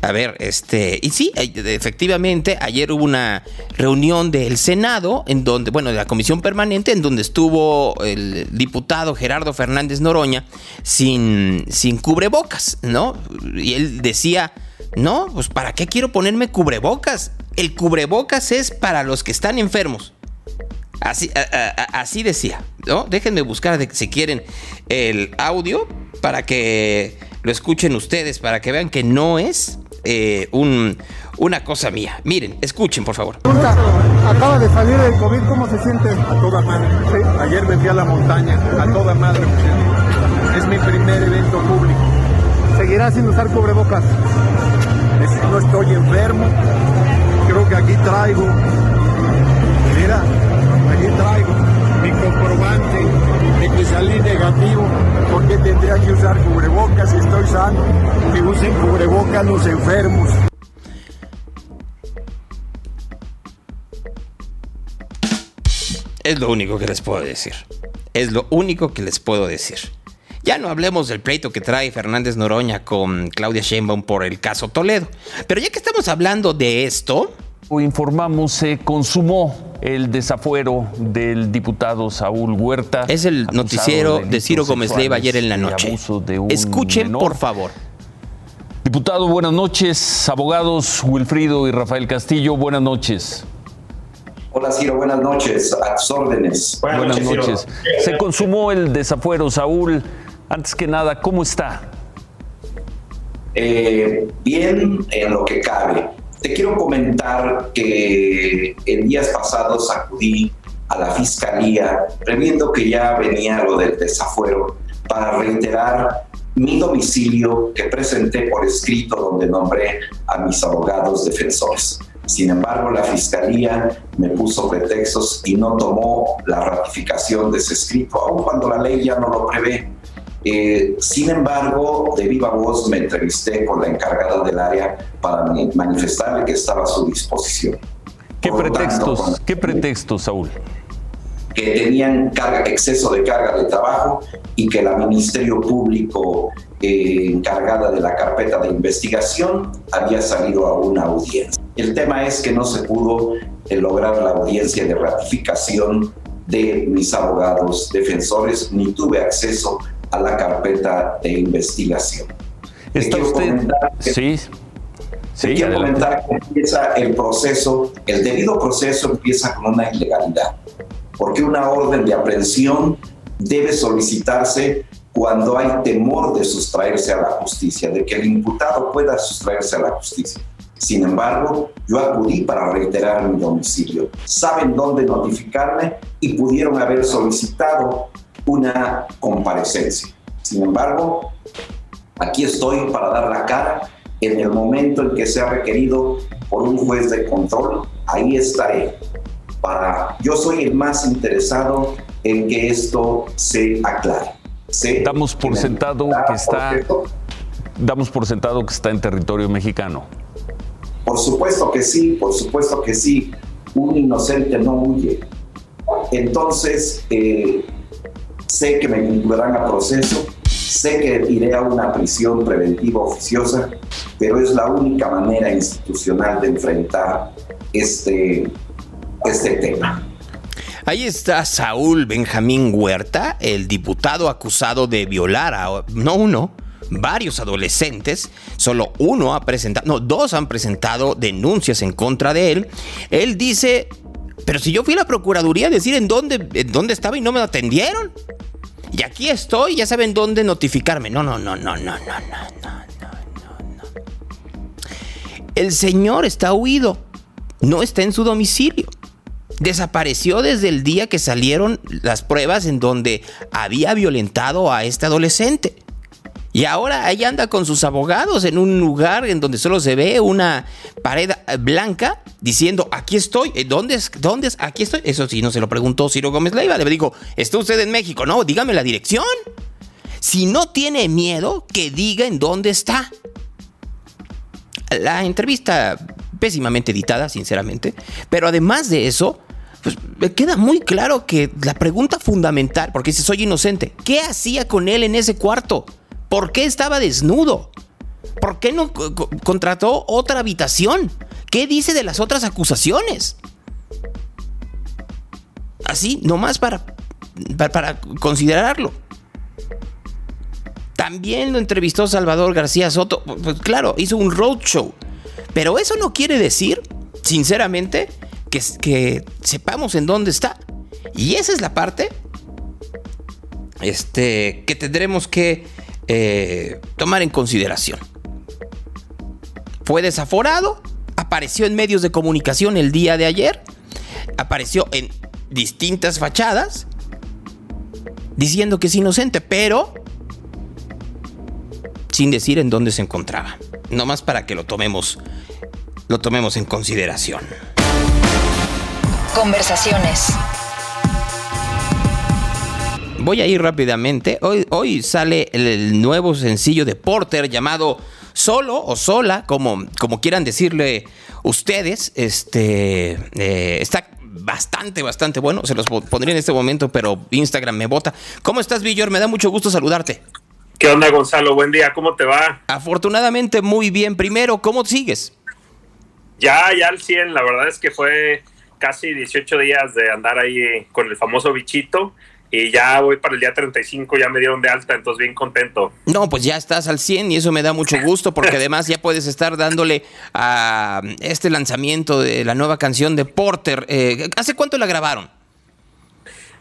A ver, este. Y sí, eh, efectivamente, ayer hubo una reunión del Senado, en donde, bueno, de la comisión permanente, en donde estuvo el diputado Gerardo Fernández Noroña sin, sin cubrebocas, ¿no? Y él decía. No, pues ¿para qué quiero ponerme cubrebocas? El cubrebocas es para los que están enfermos. Así, así decía, ¿no? Déjenme buscar si quieren el audio para que lo escuchen ustedes, para que vean que no es eh, un, una cosa mía. Miren, escuchen, por favor. Acaba de salir del COVID, ¿cómo se siente? A toda madre. Ayer me fui a la montaña, a toda madre. Es mi primer evento público. ¿Seguirá sin usar cubrebocas? no estoy enfermo. Creo que aquí traigo, mira, traigo mi comprobante de que salí negativo. porque tendría que usar cubrebocas si estoy sano? Que usen cubrebocas los enfermos. Es lo único que les puedo decir. Es lo único que les puedo decir. Ya no hablemos del pleito que trae Fernández Noroña con Claudia Sheinbaum por el caso Toledo. Pero ya que estamos hablando de esto... Informamos, se consumó el desafuero del diputado Saúl Huerta. Es el noticiero de, Ciro Gómez Leiva ayer en la noche. Escuchen, por favor. Diputado, buenas noches. Abogados Wilfrido y Rafael Castillo, buenas noches. Hola Ciro, buenas noches. A tus órdenes. Buenas, noches. Se consumó el desafuero, Saúl. Antes que nada, ¿cómo está? Eh, bien en lo que cabe. Te quiero comentar que en días pasados acudí a la fiscalía previendo que ya venía lo del desafuero para reiterar mi domicilio que presenté por escrito donde nombré a mis abogados defensores. Sin embargo, la fiscalía me puso pretextos y no tomó la ratificación de ese escrito, aun cuando la ley ya no lo prevé. Eh, sin embargo, de viva voz me entrevisté con la encargada del área para manifestarle que estaba a su disposición. ¿Qué pretextos, ¿qué pretextos, Saúl? Que tenían carga, exceso de carga de trabajo y que la Ministerio Público eh, encargada de la carpeta de investigación había salido a una audiencia. El tema es que no se pudo eh, lograr la audiencia de ratificación de mis abogados defensores, ni tuve acceso a la carpeta de investigación. ¿Está usted? sí. Sí, quiero comentar que empieza el proceso, el debido proceso empieza con una ilegalidad, porque una orden de aprehensión debe solicitarse cuando hay temor de sustraerse a la justicia, de que el imputado pueda sustraerse a la justicia. Sin embargo, yo acudí para reiterar mi domicilio. Saben dónde notificarme y pudieron haber solicitado una comparecencia. Sin embargo, aquí estoy para dar la cara en el momento en que sea requerido por un juez de control. Ahí estaré. Para, yo soy el más interesado en que esto se aclare. Damos por sentado que está damos por sentado que está en territorio mexicano. Por supuesto que sí, por supuesto que sí. Un inocente no huye. Entonces, eh, sé que me vincularán a proceso, sé que iré a una prisión preventiva oficiosa, pero es la única manera institucional de enfrentar este, este tema. Ahí está Saúl Benjamín Huerta, el diputado acusado de violar a no uno, varios adolescentes, solo uno ha presentado, no, dos han presentado denuncias en contra de él. Él dice, pero si yo fui a la Procuraduría a decir en dónde, en dónde estaba y no me atendieron. Y aquí estoy, ya saben dónde notificarme. No, no, no, no, no, no, no, no, no, no. El señor está huido, no está en su domicilio. Desapareció desde el día que salieron las pruebas en donde había violentado a este adolescente. Y ahora ahí anda con sus abogados en un lugar en donde solo se ve una pared blanca diciendo, aquí estoy, eh, ¿dónde es? ¿Dónde? Aquí estoy. Eso sí, no se lo preguntó Ciro Gómez Leiva. Le digo, ¿está usted en México? No, dígame la dirección. Si no tiene miedo, que diga en dónde está. La entrevista pésimamente editada, sinceramente. Pero además de eso, pues queda muy claro que la pregunta fundamental, porque dice, soy inocente, ¿qué hacía con él en ese cuarto? ¿Por qué estaba desnudo? ¿Por qué no contrató otra habitación? ¿Qué dice de las otras acusaciones? Así, nomás para, para, considerarlo. También lo entrevistó Salvador García Soto. Pues claro, hizo un roadshow. Pero eso no quiere decir, sinceramente, que, que, sepamos en dónde está. Y esa es la parte este, que tendremos que eh, tomar en consideración. Fue desaforado, apareció en medios de comunicación el día de ayer, apareció en distintas fachadas diciendo que es inocente, pero sin decir en dónde se encontraba. No más para que lo tomemos, lo tomemos en consideración. Conversaciones. Voy a ir rápidamente. Hoy, hoy sale el, nuevo sencillo de Porter llamado Solo o Sola, como, como quieran decirle ustedes. Este eh, está bastante, bastante bueno. Se los pondría en este momento, pero Instagram me vota. ¿Cómo estás, Villor? Me da mucho gusto saludarte. ¿Qué onda, Gonzalo? Buen día, ¿cómo te va? Afortunadamente, muy bien. Primero, ¿cómo sigues? Ya, ya al 100. La verdad es que fue casi 18 días de andar ahí con el famoso bichito y ya voy para el día 35, ya me dieron de alta, entonces bien contento. No, pues ya estás al 100 y eso me da mucho gusto porque además ya puedes estar dándole a este lanzamiento de la nueva canción de Porter. Eh, ¿Hace cuánto la grabaron?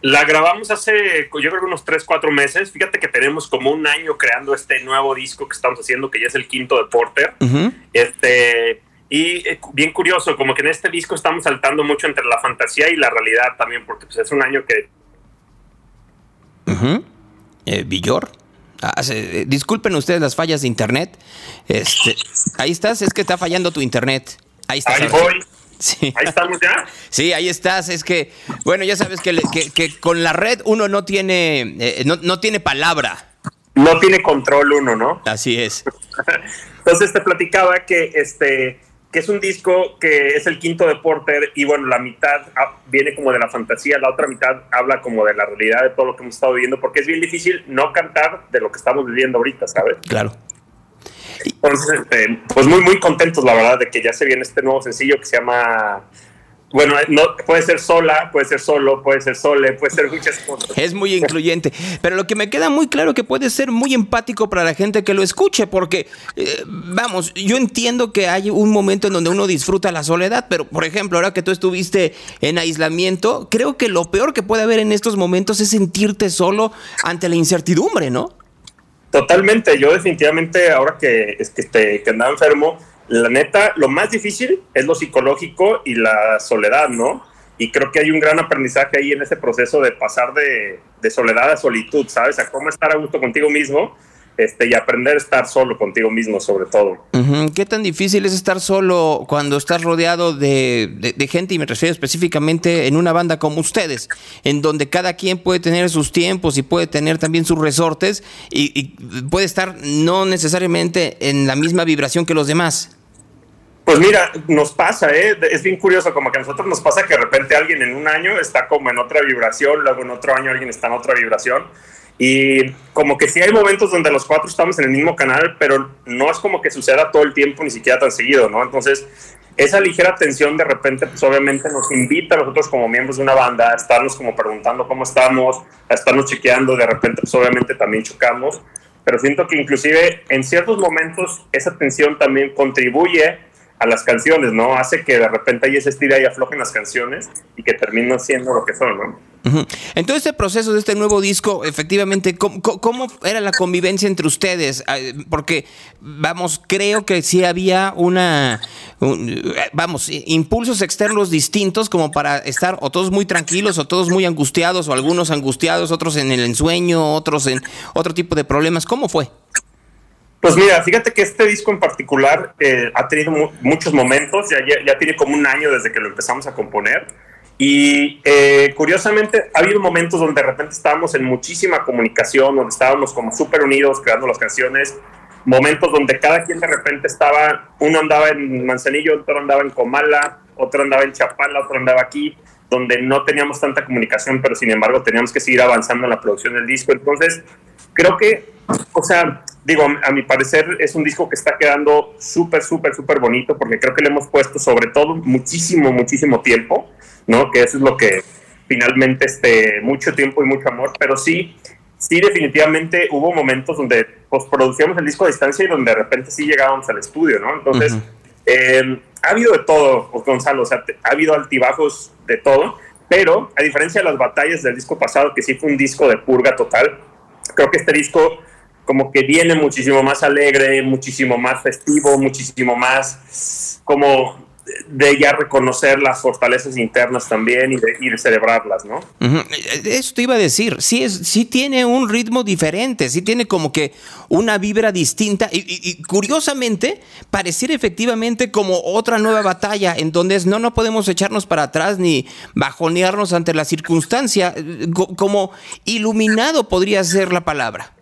La grabamos hace, yo creo unos 3, 4 meses. Fíjate que tenemos como un año creando este nuevo disco que estamos haciendo, que ya es el quinto de Porter. Este. Y eh, bien curioso, como que en este disco estamos saltando mucho entre la fantasía y la realidad también, porque pues, es un año que eh, Villor. Ah, eh, disculpen ustedes las fallas de internet. Este, ahí estás, es que está fallando tu internet. Ahí estás. Ahí voy. Sí. Ahí estamos ya. Sí, ahí estás. Es que, bueno, ya sabes que, con la red uno no tiene, eh, no, no, tiene palabra. No tiene control uno, ¿no? Así es. Entonces te platicaba que este que es un disco que es el quinto de Porter y bueno, la mitad viene como de la fantasía, la otra mitad habla como de la realidad de todo lo que hemos estado viviendo, porque es bien difícil no cantar de lo que estamos viviendo ahorita, ¿sabes? Claro. Entonces, este, pues muy, muy contentos, la verdad, de que ya se viene este nuevo sencillo que se llama bueno, no, puede ser sola, puede ser solo, puede ser sole, puede ser muchas cosas. Es muy incluyente. Pero lo que me queda muy claro que puede ser muy empático para la gente que lo escuche, porque, eh, vamos, yo entiendo que hay un momento en donde uno disfruta la soledad, pero, por ejemplo, ahora que tú estuviste en aislamiento, creo que lo peor que puede haber en estos momentos es sentirte solo ante la incertidumbre, ¿no? Totalmente. Yo definitivamente, ahora que, es que, este, que andaba enfermo, la neta, lo más difícil es lo psicológico y la soledad, ¿no? Y creo que hay un gran aprendizaje ahí en ese proceso de pasar de, soledad a solitud, ¿sabes? A cómo estar a gusto contigo mismo este, y aprender a estar solo contigo mismo sobre todo. ¿Qué tan difícil es estar solo cuando estás rodeado de, gente, y me refiero específicamente en una banda como ustedes, en donde cada quien puede tener sus tiempos y puede tener también sus resortes y puede estar no necesariamente en la misma vibración que los demás? Pues mira, nos pasa, ¿eh? es bien curioso, como que a nosotros nos pasa que de repente alguien en un año está como en otra vibración, luego en otro año alguien está en otra vibración. Y como que sí hay momentos donde los cuatro estamos en el mismo canal, pero no es como que suceda todo el tiempo, ni siquiera tan seguido, ¿no? Entonces, esa ligera tensión de repente, pues obviamente nos invita a nosotros como miembros de una banda a estarnos como preguntando cómo estamos, a estarnos chequeando, de repente, pues obviamente también chocamos, pero siento que inclusive en ciertos momentos esa tensión también contribuye a las canciones, ¿no? Hace que de repente ahí se estira y aflojen las canciones y que terminan siendo lo que son, ¿no? En todo este proceso de este nuevo disco, efectivamente, ¿cómo, era la convivencia entre ustedes? Ah, porque, vamos, creo que sí había una, vamos, impulsos externos distintos como para estar o todos muy tranquilos o todos muy angustiados o algunos angustiados, otros en el ensueño, otros en otro tipo de problemas. ¿Cómo fue? Pues mira, fíjate que este disco en particular eh, ha tenido muchos momentos, ya, ya, tiene como un año desde que lo empezamos a componer. Y eh, curiosamente ha habido momentos donde de repente estábamos en muchísima comunicación, donde estábamos como súper unidos creando las canciones, momentos donde cada quien de repente estaba, uno andaba en Manzanillo, otro andaba en Comala, otro andaba en Chapala, otro andaba aquí, donde no teníamos tanta comunicación, pero sin embargo teníamos que seguir avanzando en la producción del disco. Entonces, creo que, o sea, digo, a mi parecer es un disco que está quedando súper, súper, súper bonito porque creo que le hemos puesto sobre todo muchísimo, muchísimo tiempo, ¿no? Que eso es lo que finalmente, este, mucho tiempo y mucho amor, pero sí, sí definitivamente hubo momentos donde pues producíamos el disco a distancia y donde de repente sí llegábamos al estudio, ¿no? Entonces, em, ha habido de todo, Gonzalo, o sea, ha habido altibajos de todo, pero a diferencia de las batallas del disco pasado, que sí fue un disco de purga total, creo que este disco como que viene muchísimo más alegre, muchísimo más festivo, muchísimo más como de ya reconocer las fortalezas internas también y de, celebrarlas, ¿no? Eso te iba a decir, sí, es, sí tiene un ritmo diferente, sí tiene como que una vibra distinta y, curiosamente pareciera efectivamente como otra nueva batalla en donde no, no podemos echarnos para atrás ni bajonearnos ante la circunstancia, como iluminado podría ser la palabra.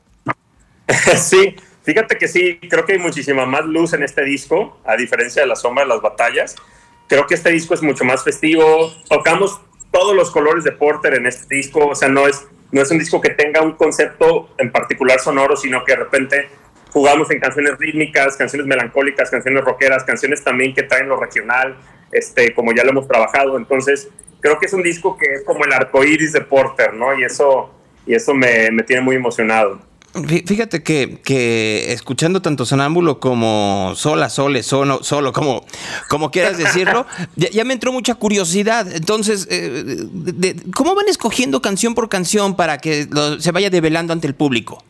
sí, fíjate que sí, creo que hay muchísima más luz en este disco, a diferencia de la sombra de las batallas. Creo que este disco es mucho más festivo. Tocamos todos los colores de Porter en este disco, o sea, no es, no es un disco que tenga un concepto en particular sonoro, sino que de repente jugamos en canciones rítmicas, canciones melancólicas, canciones rockeras, canciones también que traen lo regional, este, como ya lo hemos trabajado. Entonces, creo que es un disco que es como el arco iris de Porter, ¿no? Y eso, y eso me, me tiene muy emocionado. Fíjate que, que, escuchando tanto Sonámbulo como Sola, Sole, Solo, Solo, como, como quieras decirlo, ya, me entró mucha curiosidad. Entonces, eh, ¿cómo van escogiendo canción por canción para que se vaya develando ante el público?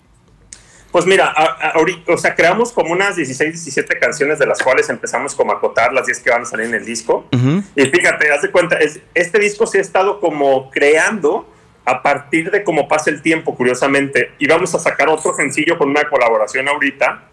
Pues mira, ahorita, o sea, creamos como unas 16, 17 canciones de las cuales empezamos como a acotar las 10 que van a salir en el disco. Y fíjate, haz de cuenta, es, este disco se ha estado como creando a partir de cómo pasa el tiempo, curiosamente, y vamos a sacar otro sencillo con una colaboración ahorita,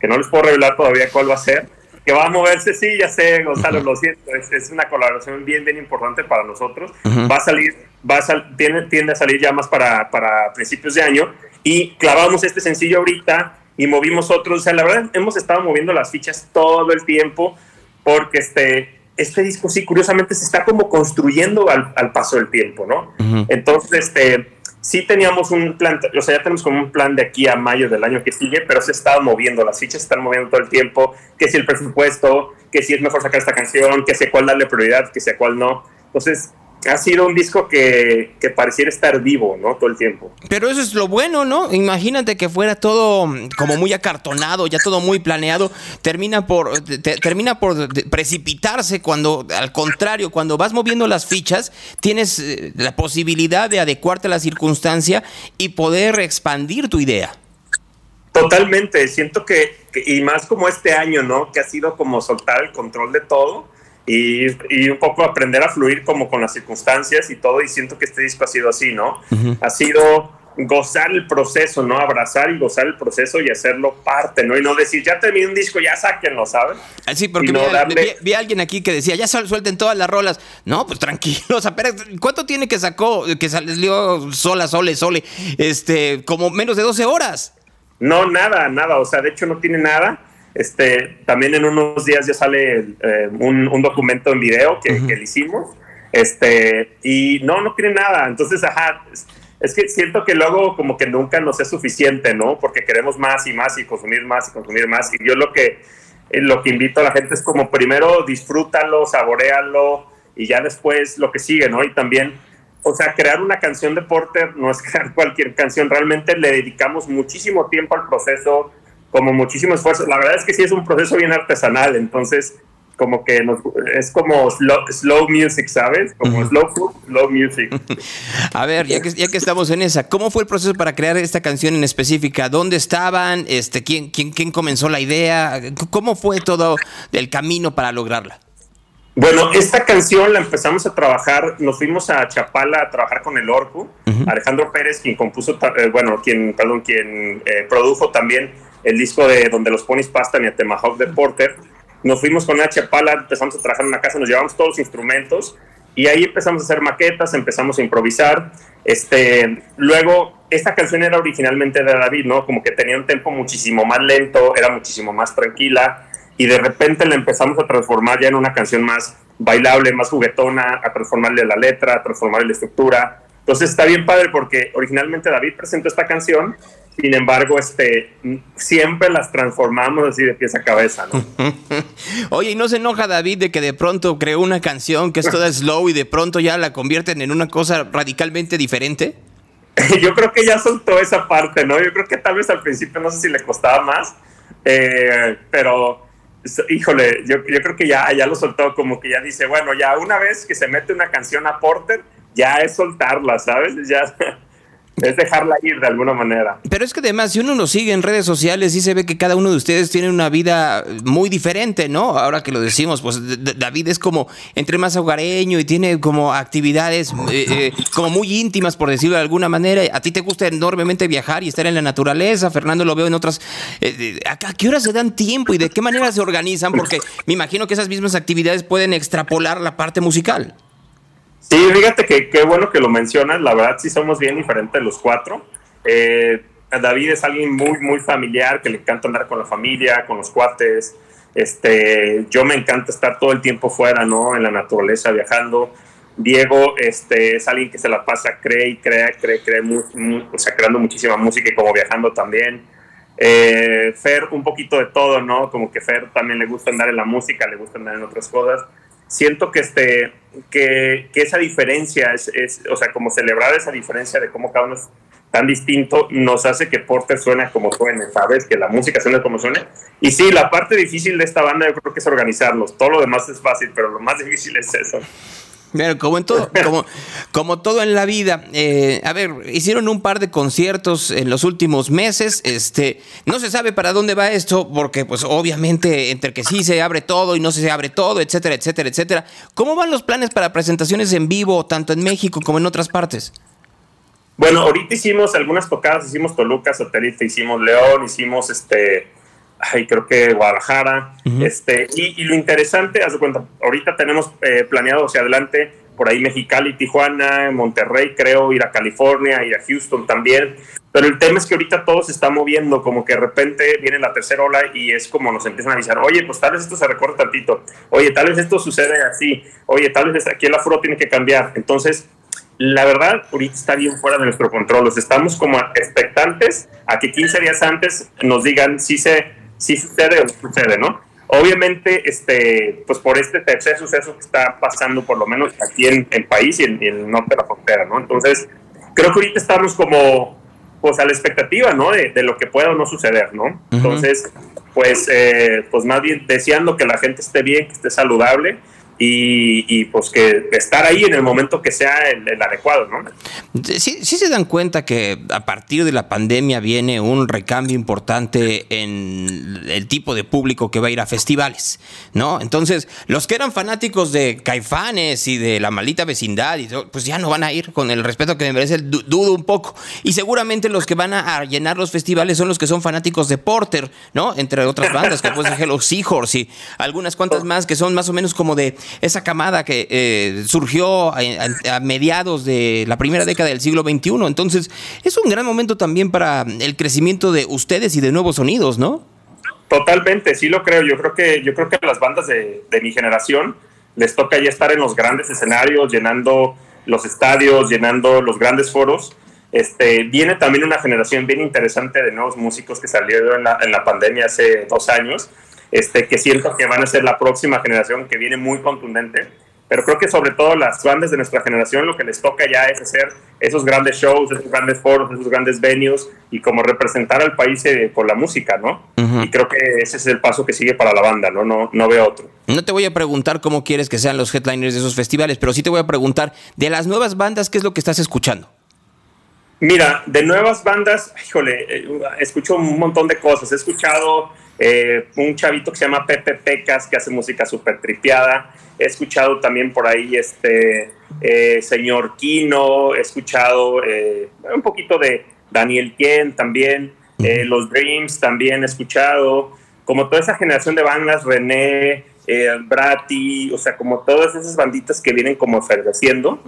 que no les puedo revelar todavía cuál va a ser, que va a moverse, sí, ya sé, Gonzalo, lo siento, es, una colaboración bien, bien importante para nosotros. Va a salir, va a tiene, tiende a salir ya más para, para principios de año, y clavamos este sencillo ahorita y movimos otros. O sea, la verdad, hemos estado moviendo las fichas todo el tiempo, porque este, este disco sí, curiosamente, se está como construyendo al, paso del tiempo, ¿no? Entonces, este, sí teníamos un plan, o sea, ya tenemos como un plan de aquí a mayo del año que sigue, pero se está moviendo, las fichas se están moviendo todo el tiempo, que si el presupuesto, que si es mejor sacar esta canción, que si a cuál darle prioridad, que si a cuál no. Entonces, ha sido un disco que, pareciera estar vivo, ¿no? Todo el tiempo. Pero eso es lo bueno, ¿no? Imagínate que fuera todo como muy acartonado, ya todo muy planeado, termina por, termina por precipitarse cuando, al contrario, cuando vas moviendo las fichas, tienes eh, la posibilidad de adecuarte a la circunstancia y poder expandir tu idea. Totalmente, siento que, y más como este año, ¿no? Que ha sido como soltar el control de todo y, y, un poco aprender a fluir como con las circunstancias y todo, y siento que este disco ha sido así, ¿no? Ha sido gozar el proceso, ¿no? Abrazar y gozar el proceso y hacerlo parte, ¿no? Y no decir, ya terminé un disco, ya sáquenlo, ¿sabes? Ah, sí, porque vi, a alguien aquí que decía, ya suelten todas las rolas. No, pues tranquilos, ¿cuánto tiene que sacó, que salió sola, sole, sole? Este, como menos de 12 horas. No, nada, nada. O sea, de hecho no tiene nada. Este, también en unos días ya sale eh, un, documento en video que, le hicimos. Este, y no, no tiene nada. Entonces, ajá, es, que siento que luego como que nunca nos es suficiente, ¿no? Porque queremos más y más y consumir más y consumir más. Y yo lo que, eh, lo que invito a la gente es como primero disfrútalo, saborealo y ya después lo que sigue, ¿no? Y también o sea, crear una canción de Porter no es crear cualquier canción, realmente le dedicamos muchísimo tiempo al proceso, como muchísimo esfuerzo. La verdad es que sí es un proceso bien artesanal, entonces como que es como slow, music, ¿sabes? Como slow food, slow music. A ver, ya que, ya que estamos en esa, ¿cómo fue el proceso para crear esta canción en específica? ¿Dónde estaban? Este, ¿quién, quién, quién comenzó la idea? ¿Cómo fue todo el camino para lograrla? Bueno, esta canción la empezamos a trabajar, nos fuimos a Chapala a trabajar con el Orco, Alejandro Pérez, quien compuso, eh, bueno, quien, perdón, quien eh, produjo también el disco de Donde los ponis pastan y a Temahawk de Porter. Nos fuimos con a Chapala, empezamos a trabajar en una casa, nos llevamos todos los instrumentos y ahí empezamos a hacer maquetas, empezamos a improvisar. Este, luego, esta canción era originalmente de David, ¿no? Como que tenía un tempo muchísimo más lento, era muchísimo más tranquila y de repente la empezamos a transformar ya en una canción más bailable, más juguetona, a transformarle la letra, a transformarle la estructura. Entonces está bien padre porque originalmente David presentó esta canción, sin embargo, este, siempre las transformamos así de pieza a cabeza, ¿no? Oye, ¿y no se enoja David de que de pronto creó una canción que es toda slow y de pronto ya la convierten en una cosa radicalmente diferente? Yo creo que ya soltó esa parte, ¿no? Yo creo que tal vez al principio no sé si le costaba más, eh, pero híjole, yo, yo creo que ya, ya lo soltó, como que ya dice, bueno, ya una vez que se mete una canción a Porter, ya es soltarla, ¿sabes? Ya es dejarla ir de alguna manera. Pero es que además, si uno nos sigue en redes sociales, sí se ve que cada uno de ustedes tiene una vida muy diferente, ¿no? Ahora que lo decimos, pues David es como entre más hogareño y tiene como actividades eh, eh, como muy íntimas, por decirlo de alguna manera. A ti te gusta enormemente viajar y estar en la naturaleza. Fernando lo veo en otras. Eh, ¿A qué hora se dan tiempo y de qué manera se organizan? Porque me imagino que esas mismas actividades pueden extrapolar la parte musical. Sí, fíjate que qué bueno que lo mencionas. La verdad, sí somos bien diferentes los cuatro. Eh, David es alguien muy, muy familiar, que le encanta andar con la familia, con los cuates. Este, yo me encanta estar todo el tiempo fuera, ¿no? En la naturaleza, viajando. Diego este, es alguien que se la pasa, cree y crea, cree, cree, o sea, creando muchísima música y como viajando también. Eh, Fer, un poquito de todo, ¿no? Como que Fer también le gusta andar en la música, le gusta andar en otras cosas siento que, este, que, que esa diferencia, es, es, o sea, como celebrar esa diferencia de cómo cada uno es tan distinto, nos hace que Porter suene como suene, ¿sabes? Que la música suene como suene. Y sí, la parte difícil de esta banda yo creo que es organizarlos. Todo lo demás es fácil, pero lo más difícil es eso. Pero como en todo, como, como todo en la vida, eh, a ver, hicieron un par de conciertos en los últimos meses. Este, no se sabe para dónde va esto, porque, pues, obviamente, entre que sí se abre todo y no se abre todo, etcétera, etcétera, etcétera. ¿Cómo van los planes para presentaciones en vivo, tanto en México como en otras partes? Bueno, ahorita hicimos algunas tocadas, hicimos Toluca, Satélite, hicimos León, hicimos este ay, creo que Guadalajara. este, y, lo interesante, haz de cuenta, ahorita tenemos eh, planeado hacia adelante por ahí Mexicali, Tijuana, Monterrey, creo, ir a California, ir a Houston también. Pero el tema es que ahorita todo se está moviendo, como que de repente viene la tercera ola y es como nos empiezan a avisar, oye, pues tal vez esto se recorta tantito, oye, tal vez esto sucede así, oye, tal vez aquí el aforo tiene que cambiar. Entonces, la verdad, ahorita está bien fuera de nuestro control. estamos como expectantes a que 15 días antes nos digan si se si sucede o no sucede, ¿no? Obviamente, este, pues por este tercer suceso que está pasando, por lo menos aquí en el país y en, el norte de la frontera, ¿no? Entonces, creo que ahorita estamos como, pues a la expectativa, ¿no? De, lo que pueda o no suceder, ¿no? Entonces, pues, eh, pues más bien deseando que la gente esté bien, que esté saludable y, pues que estar ahí en el momento que sea el, adecuado, ¿no? Sí, sí, se dan cuenta que a partir de la pandemia viene un recambio importante en el tipo de público que va a ir a festivales, ¿no? Entonces, los que eran fanáticos de Caifanes y de la maldita vecindad, y pues ya no van a ir con el respeto que me merece, dudo un poco. Y seguramente los que van a, llenar los festivales son los que son fanáticos de Porter, ¿no? Entre otras bandas, que pues Hello Seahorse y algunas cuantas más que son más o menos como de esa camada que eh, surgió a, mediados de la primera década del siglo XXI. Entonces, es un gran momento también para el crecimiento de ustedes y de nuevos sonidos, ¿no? Totalmente, sí lo creo. Yo creo que, yo creo que a las bandas de, mi generación les toca ya estar en los grandes escenarios, llenando los estadios, llenando los grandes foros. Este, viene también una generación bien interesante de nuevos músicos que salieron en la, en la pandemia hace dos años este, que siento que van a ser la próxima generación que viene muy contundente. Pero creo que sobre todo las bandas de nuestra generación lo que les toca ya es hacer esos grandes shows, esos grandes foros, esos grandes venues y como representar al país eh, por la música, ¿no? Y creo que ese es el paso que sigue para la banda, ¿no? ¿no? No veo otro. No te voy a preguntar cómo quieres que sean los headliners de esos festivales, pero sí te voy a preguntar de las nuevas bandas, ¿qué es lo que estás escuchando? Mira, de nuevas bandas, híjole, eh, escucho un montón de cosas. He escuchado eh, un chavito que se llama Pepe Pecas, que hace música súper tripiada. He escuchado también por ahí este eh, Señor Kino, he escuchado eh, un poquito de Daniel Kien también, Los Dreams también he escuchado, como toda esa generación de bandas, René, Brati, o sea, como todas esas banditas que vienen como efervesciendo.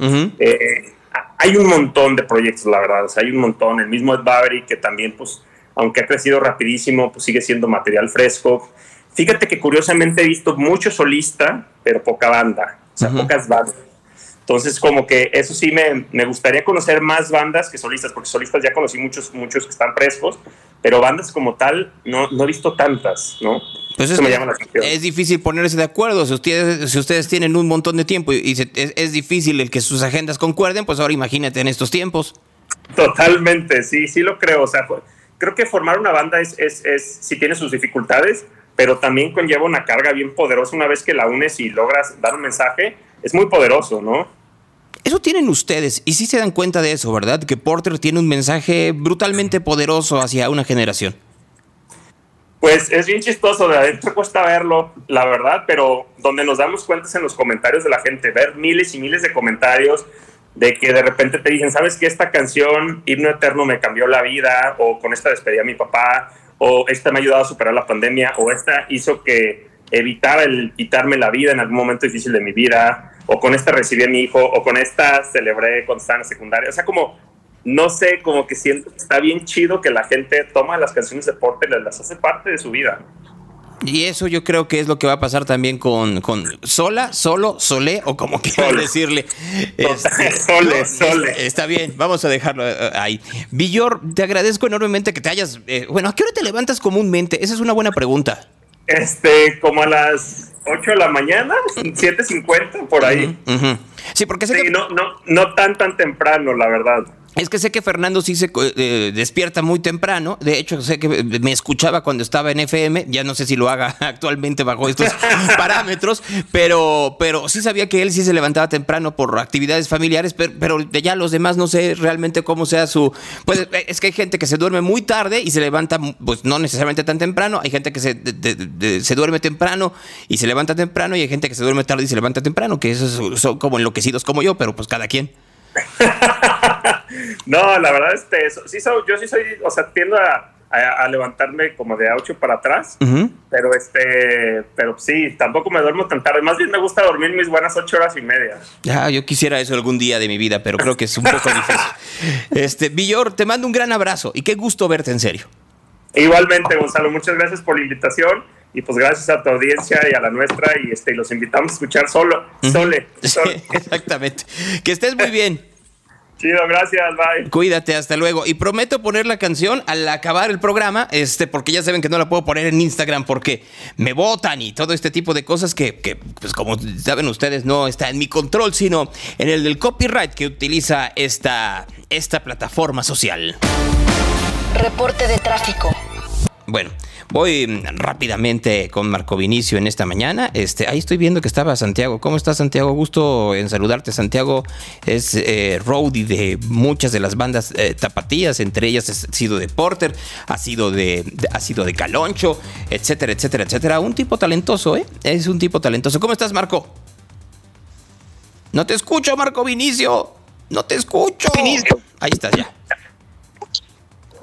hay un montón de proyectos, la verdad, o sea, hay un montón. El mismo Ed Bavery, que también, pues, aunque ha crecido rapidísimo, pues sigue siendo material fresco. Fíjate que curiosamente he visto mucho solista, pero poca banda, o sea, pocas bandas. Entonces, como que eso sí me, me, gustaría conocer más bandas que solistas, porque solistas ya conocí muchos, muchos que están frescos, pero bandas como tal no, no he visto tantas, ¿no? Pues eso me llama la atención. Es difícil ponerse de acuerdo. Si ustedes, si ustedes tienen un montón de tiempo y, es, es, difícil el que sus agendas concuerden, pues ahora imagínate en estos tiempos. Totalmente, sí, sí lo creo. O sea, creo que formar una banda es, es, es sí tiene sus dificultades, pero también conlleva una carga bien poderosa una vez que la unes y logras dar un mensaje, es muy poderoso, ¿no? Eso tienen ustedes, y sí se dan cuenta de eso, ¿verdad? Que Porter tiene un mensaje brutalmente poderoso hacia una generación. Pues es bien chistoso, de adentro cuesta verlo, la verdad, pero donde nos damos cuenta es en los comentarios de la gente, ver miles y miles de comentarios de que de repente te dicen, ¿sabes que esta canción, Himno Eterno, me cambió la vida? O con esta despedí a mi papá, o esta me ha ayudado a superar la pandemia, o esta hizo que evitara el quitarme la vida en algún momento difícil de mi vida, o con esta recibí a mi hijo, o con esta celebré con estaba secundaria. O sea, como, no sé, como que siento está bien chido que la gente toma las canciones de Porter y las hace parte de su vida. Y eso yo creo que es lo que va a pasar también con, con Sola, Solo, Solé, o como quieran decirle. Este, sole, Sole. Está bien, vamos a dejarlo eh, ahí. Villor, te agradezco enormemente que te hayas... Eh, bueno, ¿a qué hora te levantas comúnmente? Esa es una buena pregunta. Este, como a las 8 de la mañana, 7.50, por ahí. Sí, porque sé que... no, no, no tan tan temprano, la verdad. Es que sé que Fernando sí se eh, despierta muy temprano. De hecho, sé que me escuchaba cuando estaba en FM. Ya no sé si lo haga actualmente bajo estos parámetros, pero, pero sí sabía que él sí se levantaba temprano por actividades familiares, pero, pero ya los demás no sé realmente cómo sea su... Pues es que hay gente que se duerme muy tarde y se levanta, pues no necesariamente tan temprano. Hay gente que se, se duerme temprano y se levanta temprano y hay gente que se duerme tarde y se levanta temprano, que esos son como enloquecidos como yo, pero pues cada quien. no, la verdad, este, sí soy, yo sí soy, o sea, tiendo a, levantarme como de a 8 para atrás, pero este, pero sí, tampoco me duermo tan tarde, más bien me gusta dormir mis buenas 8 horas y media. Ya, yo quisiera eso algún día de mi vida, pero creo que es un poco difícil. Este, Villor, te mando un gran abrazo y qué gusto verte en serio. Igualmente, Gonzalo, muchas gracias por la invitación y pues gracias a tu audiencia y a la nuestra y este los invitamos a escuchar solo, sole, exactamente. Que estés muy bien. Chido, gracias, bye. Cuídate, hasta luego. Y prometo poner la canción al acabar el programa, este, porque ya saben que no la puedo poner en Instagram porque me votan y todo este tipo de cosas que, que, pues como saben ustedes, no está en mi control, sino en el del copyright que utiliza esta, esta plataforma social. Reporte de tráfico. Bueno, voy rápidamente con Marco Vinicio en esta mañana. Este, ahí estoy viendo que estaba Santiago. ¿Cómo estás, Santiago? Gusto en saludarte. Santiago es eh, roadie de muchas de las bandas eh, tapatías, entre ellas ha sido de Porter, ha sido de, ha sido de Caloncho, etcétera, etcétera, etcétera. Un tipo talentoso, ¿eh? Es un tipo talentoso. ¿Cómo estás, Marco? No te escucho, Marco Vinicio. No te escucho. Vinicio. Ahí estás ya.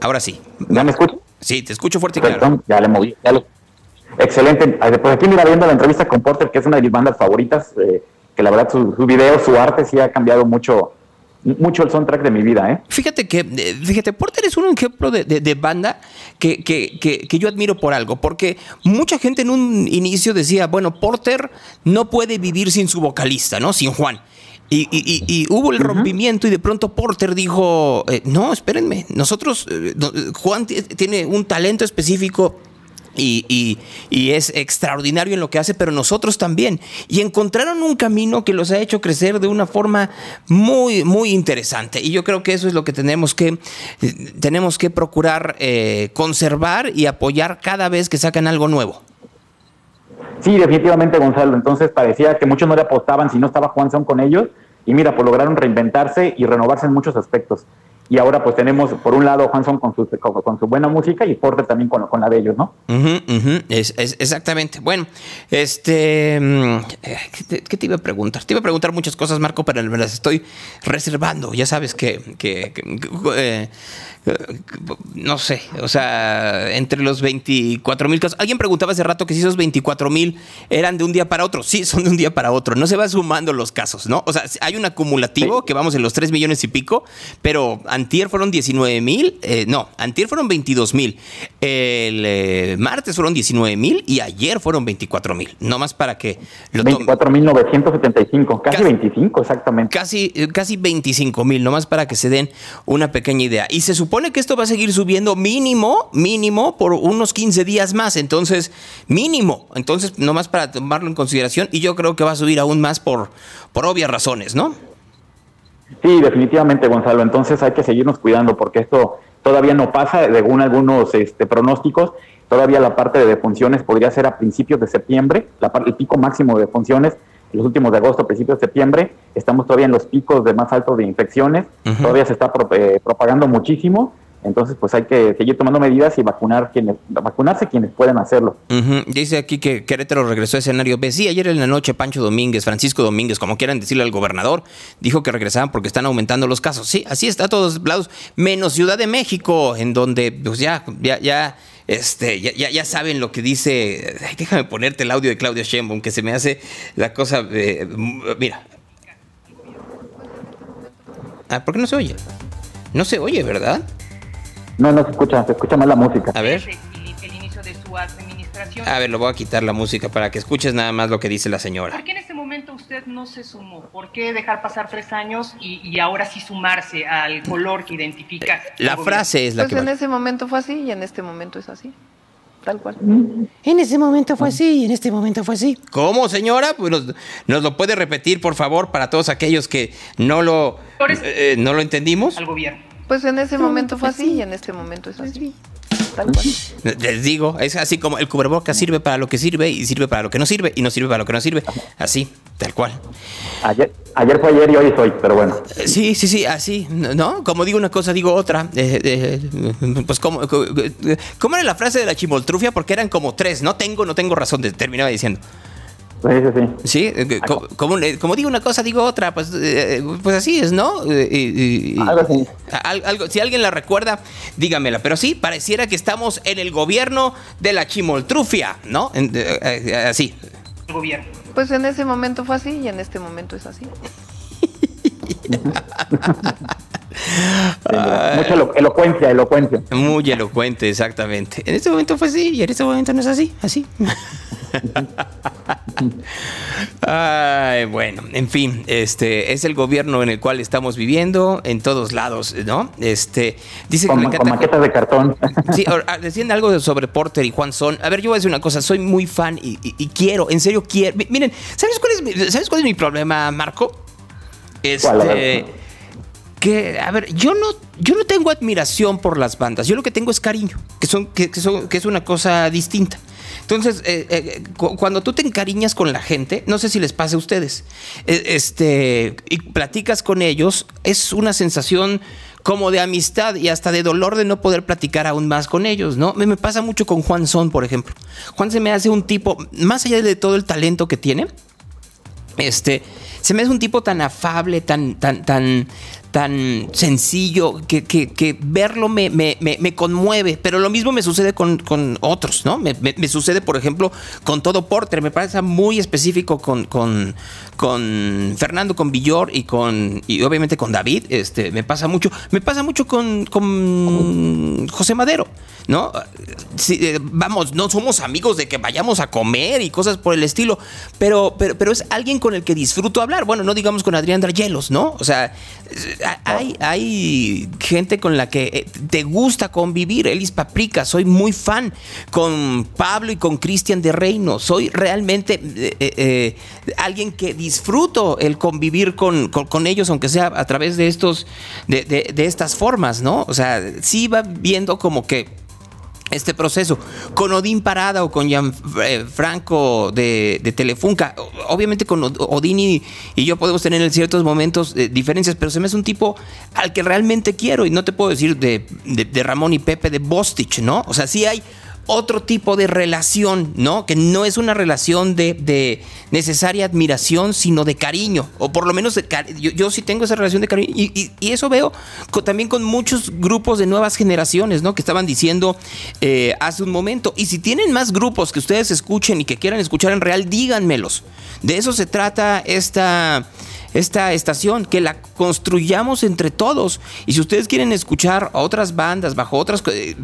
Ahora sí. ¿Ya me escucho? Sí, te escucho fuerte y claro. Ya le moví. Excelente. Pues aquí mira viendo la entrevista con Porter, que es una de mis bandas favoritas, eh, que la verdad su, su, video, su arte sí ha cambiado mucho mucho el soundtrack de mi vida, ¿eh? Fíjate que, eh, fíjate, Porter es un ejemplo de, de, banda que, que, que, yo admiro por algo, porque mucha gente en un inicio decía, bueno, Porter no puede vivir sin su vocalista, ¿no? Sin Juan. Y, y, y, hubo el rompimiento y de pronto Porter dijo, eh, no, espérenme, nosotros, eh, Juan tiene un talento específico y, es extraordinario en lo que hace, pero nosotros también. Y encontraron un camino que los ha hecho crecer de una forma muy, muy interesante. Y yo creo que eso es lo que tenemos que, tenemos que procurar eh, conservar y apoyar cada vez que sacan algo nuevo. Sí, definitivamente, Gonzalo. Entonces parecía que muchos no le apostaban si no estaba Juan Son con ellos. Y mira, pues lograron reinventarse y renovarse en muchos aspectos. Y ahora pues tenemos por un lado Juan Son con su, con, su buena música y Porter también con, con la de ellos, ¿no? Es, exactamente. Bueno, este, mm, ¿qué te, iba a preguntar? Te iba a preguntar muchas cosas, Marco, pero me las estoy reservando. Ya sabes que, que, eh, no sé, o sea, entre los 24 mil casos. Alguien preguntaba hace rato que si esos 24 mil eran de un día para otro. Sí, son de un día para otro. No se va sumando los casos, ¿no? O sea, hay un acumulativo que vamos en los 3 millones y pico, pero antier fueron 19 mil, eh, no, antier fueron 22 mil, el eh, martes fueron 19 mil y ayer fueron 24 mil. No más para que lo 24 mil 975, casi, 25 exactamente. Casi, eh, casi 25 mil, nomás para que se den una pequeña idea. Y se supone supone que esto va a seguir subiendo mínimo, mínimo, por unos 15 días más. Entonces, mínimo. Entonces, nomás para tomarlo en consideración. Y yo creo que va a subir aún más por, por obvias razones, ¿no? Sí, definitivamente, Gonzalo. Entonces hay que seguirnos cuidando porque esto todavía no pasa, según algunos este, pronósticos. Todavía la parte de defunciones podría ser a principios de septiembre, la, el pico máximo de defunciones los últimos de agosto, principios de septiembre, estamos todavía en los picos de más altos de infecciones, todavía se está eh, propagando muchísimo, entonces pues hay que seguir tomando medidas y vacunar quienes, vacunarse quienes pueden hacerlo. Dice aquí que Querétaro regresó a escenario B. Sí, ayer en la noche Pancho Domínguez, Francisco Domínguez, como quieran decirle al gobernador, dijo que regresaban porque están aumentando los casos. Sí, así está a todos lados, menos Ciudad de México, en donde pues ya, ya, ya este, ya, ya, saben lo que dice. déjame ponerte el audio de Claudia Sheinbaum, que se me hace la cosa. mira. Ah, ¿por qué no se oye? No se oye, ¿verdad? No, no se escucha, se escucha más la música. A ver. A ver, lo voy a quitar la música para que escuches nada más lo que dice la señora. ¿Por qué en este momento usted no se sumó? ¿Por qué dejar pasar tres años y, ahora sí sumarse al color que identifica? La frase es la pues que. en ese momento fue así y en este momento es así. Tal cual. En ese momento fue así y en este momento fue así. ¿Cómo, señora? Pues nos, lo puede repetir, por favor, para todos aquellos que no lo, eh, no lo entendimos. Al gobierno. Pues en ese momento fue así y en este momento es así. Les digo, es así como el cubrebocas sirve para lo que sirve y sirve para lo que no sirve y no sirve para lo que no sirve. Así, tal cual. Ayer, ayer fue ayer y hoy soy, pero bueno. Eh, sí, sí, sí, así, ¿no? Como digo una cosa, digo otra. Eh, eh, pues, como, ¿cómo era la frase de la chimoltrufia? Porque eran como tres, no tengo, no tengo razón, terminaba diciendo. Sí, sí, sí. Eh, como, como, digo una cosa, digo otra, pues, eh, pues así es, ¿no? Eh, algo así. Algo, si alguien la recuerda, dígamela. Pero sí, pareciera que estamos en el gobierno de la chimoltrufia, ¿no? así. gobierno. Pues en ese momento fue así y en este momento es así. Mucha elocuencia, elocuencia. Muy elocuente, exactamente. En este momento fue así y en este momento no es así, así. Ay, bueno, en fin, este es el gobierno en el cual estamos viviendo en todos lados, ¿no? Este dice con, que maquetas de cartón. Sí, ah, decían algo sobre Porter y Juan Son. A ver, yo voy a decir una cosa, soy muy fan y, quiero, en serio quiero. Miren, ¿sabes cuál es mi, ¿sabes cuál es mi problema, Marco? Este a ver, yo no, yo no tengo admiración por las bandas, yo lo que tengo es cariño, que, son, que, son, que es una cosa distinta. Entonces, eh, eh, cuando tú te encariñas con la gente, no sé si les pasa a ustedes, eh, este, y platicas con ellos, es una sensación como de amistad y hasta de dolor de no poder platicar aún más con ellos, ¿no? Me, me pasa mucho con Juan Son, por ejemplo. Juan se me hace un tipo, más allá de todo el talento que tiene, este, se me hace un tipo tan afable, tan, tan, tan, tan sencillo que, que, verlo me, me, me, conmueve. Pero lo mismo me sucede con, con otros, ¿no? Me, sucede, por ejemplo, con todo Porter. Me parece muy específico con, con, con Fernando, con Villor y con. y obviamente con David. Este, me pasa mucho. Me pasa mucho con, con José Madero, ¿no? Eh, vamos, no somos amigos de que vayamos a comer y cosas por el estilo. Pero, pero, pero es alguien con el que disfruto hablar. Bueno, no digamos con Adrián Drayelos, ¿no? O sea hay, hay gente con la que eh, te gusta convivir. Elis Paprika, soy muy fan con Pablo y con Cristian de Reino. Soy realmente eh, eh, alguien que disfruto el convivir con, ellos, aunque sea a través de estos, de, de estas formas, ¿no? O sea, sí va viendo como que este proceso. Con Odín Parada o con Gianfranco eh, de, de Telefunca. Obviamente con Odín y, yo podemos tener en ciertos momentos eh, diferencias, pero se me hace un tipo al que realmente quiero. Y no te puedo decir de, de Ramón y Pepe de Bostich, ¿no? O sea, sí hay otro tipo de relación, ¿no? Que no es una relación de, necesaria admiración, sino de cariño, o por lo menos yo, sí tengo esa relación de cariño, y, eso veo también con muchos grupos de nuevas generaciones, ¿no? Que estaban diciendo eh, hace un momento, y si tienen más grupos que ustedes escuchen y que quieran escuchar en real, díganmelos. De eso se trata esta esta estación, que la construyamos entre todos. Y si ustedes quieren escuchar a otras bandas bajo otras,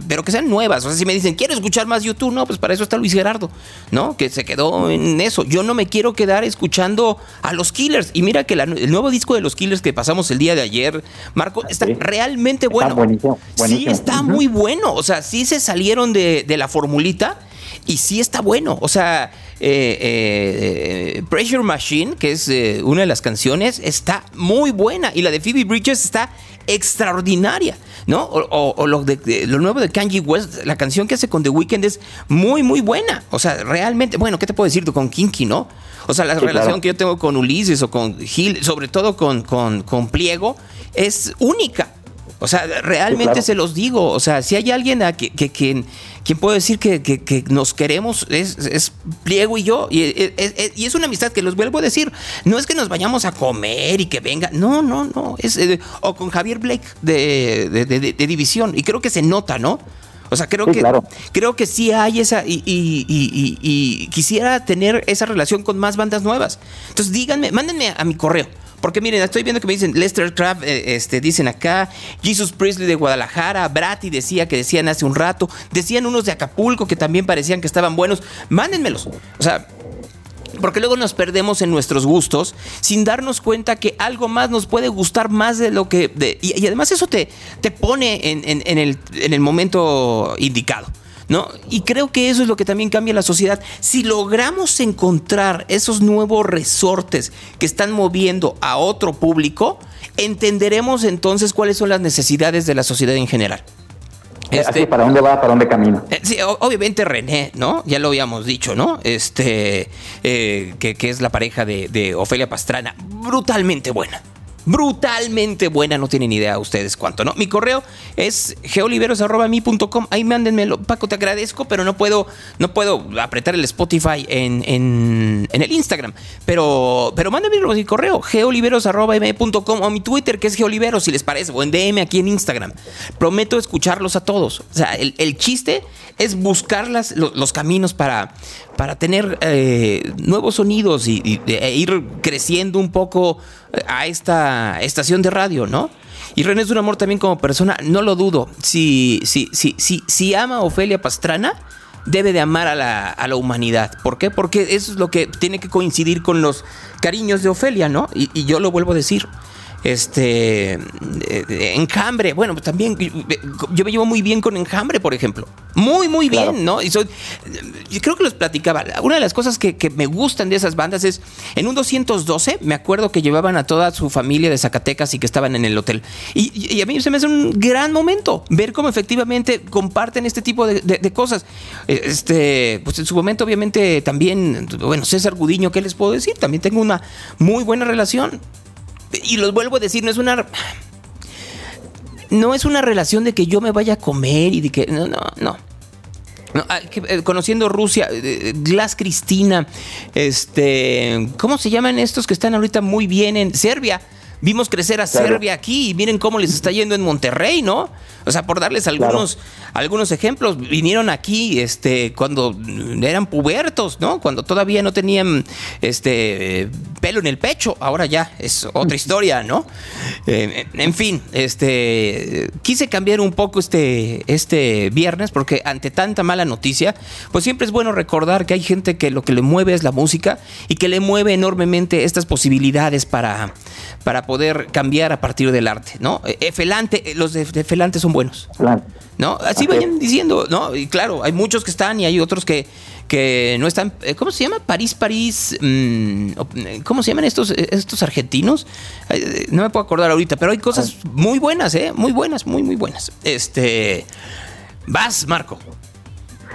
pero que sean nuevas, o sea, si me dicen, quiero escuchar más YouTube, no, pues para eso está Luis Gerardo, ¿no? Que se quedó en eso. Yo no me quiero quedar escuchando a los Killers. Y mira que el nuevo disco de los Killers que pasamos el día de ayer, Marco, está realmente bueno. Sí, está muy bueno. O sea, sí se salieron de, de la formulita y sí está bueno. O sea, eh, eh, Pressure Machine, que es eh, una de las canciones, está muy buena. Y la de Phoebe Bridges está extraordinaria, ¿no? O, lo, de, lo nuevo de Kanye West, la canción que hace con The Weeknd es muy, muy buena. O sea, realmente, bueno, ¿qué te puedo decir tú con Kinky, no? O sea, la relación que yo tengo con Ulises o con Gil, sobre todo con, con, con Pliego, es única. O sea, realmente se los digo. O sea, si hay alguien a que, que, quien, puede decir que, nos queremos es, Pliego y yo. Y es, una amistad que los vuelvo a decir. No es que nos vayamos a comer y que venga. No, no, no. Es, eh, o con Javier Blake de, de, División. Y creo que se nota, ¿no? O sea, creo que creo que sí hay esa y, y, quisiera tener esa relación con más bandas nuevas. Entonces díganme, mándenme a mi correo porque miren, estoy viendo que me dicen Lester Craft, eh, este, dicen acá, Jesus Priestley de Guadalajara, Brati decía que decían hace un rato, decían unos de Acapulco que también parecían que estaban buenos. Mándenmelos. O sea, porque luego nos perdemos en nuestros gustos sin darnos cuenta que algo más nos puede gustar más de lo que... y, además eso te, te pone en, el, en el momento indicado. ¿No? Y creo que eso es lo que también cambia la sociedad. Si logramos encontrar esos nuevos resortes que están moviendo a otro público, entenderemos entonces cuáles son las necesidades de la sociedad en general. Este, ¿Para dónde va? ¿Para dónde camina? Eh, sí, obviamente René, ¿no? Ya lo habíamos dicho, ¿no? Este, eh, que, es la pareja de, de Ofelia Pastrana. Brutalmente buena brutalmente buena, no tienen idea ustedes cuánto, ¿no? Mi correo es geoliveros.com, ahí mándenmelo. Paco, te agradezco, pero no puedo, no puedo apretar el Spotify en, en, el Instagram. Pero, pero mándenmelo mi correo, geoliveros.com o mi Twitter, que es geoliveros, si les parece, o en DM aquí en Instagram. Prometo escucharlos a todos. O sea, el, chiste es buscar los, caminos para, para tener eh, nuevos sonidos y, e ir creciendo un poco a esta estación de radio, ¿no? Y René es un amor también como persona, no lo dudo. Si, si, si, si, si ama a Ofelia Pastrana, debe de amar a la, a la, humanidad. ¿Por qué? Porque eso es lo que tiene que coincidir con los cariños de Ofelia, ¿no? Y, yo lo vuelvo a decir. Este, Enjambre, bueno, pues también yo me llevo muy bien con Enjambre, por ejemplo. Muy, muy bien, ¿no? Y soy, yo creo que los platicaba. Una de las cosas que, me gustan de esas bandas es, en un 212, me acuerdo que llevaban a toda su familia de Zacatecas y que estaban en el hotel. Y, a mí se me hace un gran momento ver cómo efectivamente comparten este tipo de, cosas. Este, pues en su momento, obviamente, también, bueno, César Gudiño, ¿qué les puedo decir? También tengo una muy buena relación. Y los vuelvo a decir, no es una no es una relación de que yo me vaya a comer y de que. No, no, no. Ah, eh, conociendo Rusia, eh, eh, Glass Cristina, este, ¿cómo se llaman estos que están ahorita muy bien en Serbia? Vimos crecer a Serbia aquí y miren cómo les está yendo en Monterrey, ¿no? O sea, por darles algunos, algunos ejemplos, vinieron aquí este, cuando eran pubertos, ¿no? Cuando todavía no tenían este, pelo en el pecho. Ahora ya es otra historia, ¿no? Eh, en fin, este, quise cambiar un poco este, este viernes porque ante tanta mala noticia, pues siempre es bueno recordar que hay gente que lo que le mueve es la música y que le mueve enormemente estas posibilidades para, para poder cambiar a partir del arte, ¿no? Efelante, los de, Felante son buenos. ¿No? Así vayan diciendo, ¿no? Y claro, hay muchos que están y hay otros que, que no están. Eh, ¿Cómo se llama? París, París. Mm, ¿Cómo se llaman estos, estos argentinos? No me puedo acordar ahorita, pero hay cosas muy buenas, ¿eh? Muy buenas, muy, muy buenas. Este. Vas, Marco.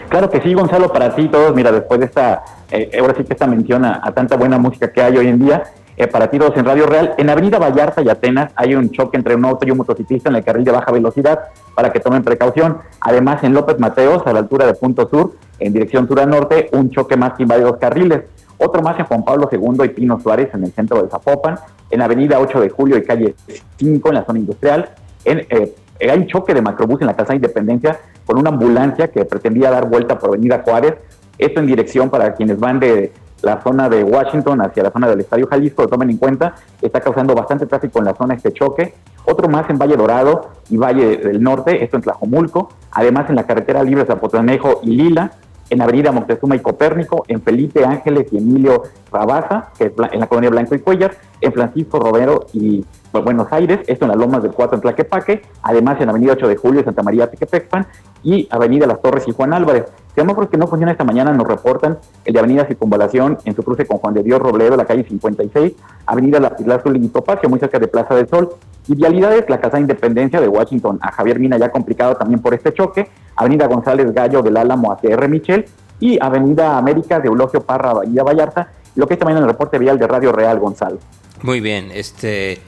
Claro que sí, Gonzalo, para ti todos, mira, después de esta, eh, ahora sí que esta mención a, tanta buena música que hay hoy en día, eh, para tiros en Radio Real. En Avenida Vallarta y Atenas hay un choque entre un auto y un motociclista en el carril de baja velocidad para que tomen precaución. Además, en López Mateos, a la altura de Punto Sur, en dirección sur a norte, un choque más que invade dos carriles. Otro más en Juan Pablo II y Pino Suárez, en el centro de Zapopan. En Avenida 8 de Julio y calle 5, en la zona industrial. Eh, hay un choque de macrobús en la Casa de Independencia con una ambulancia que pretendía dar vuelta por Avenida Juárez. Esto en dirección para quienes van de la zona de Washington hacia la zona del Estadio Jalisco, tomen en cuenta, está causando bastante tráfico en la zona este choque. Otro más en Valle Dorado y Valle del Norte, esto en Tlajomulco, además en la carretera libre Zapotanejo y Lila, en Avenida Moctezuma y Copérnico, en Felipe Ángeles y Emilio Rabaza, que es en la colonia Blanco y Cuellar, en Francisco Romero y Buenos Aires, esto en las Lomas del 4 en Tlaquepaque, además en Avenida 8 de Julio, Santa María Tequepecpan y Avenida Las Torres y Juan Álvarez. Semáforos que no funciona esta mañana nos reportan el de Avenida Circunvalación en su cruce con Juan de Dios Robledo, la calle 56, Avenida La Azul y Topacio, muy cerca de Plaza del Sol, y vialidades, la Casa de Independencia de Washington a Javier Mina, ya complicado también por este choque, Avenida González Gallo del Álamo hacia R. Michel, y Avenida América de Eulogio Parra, Bahía Vallarta, lo que esta mañana en el reporte vial de Radio Real Gonzalo. Muy bien, este...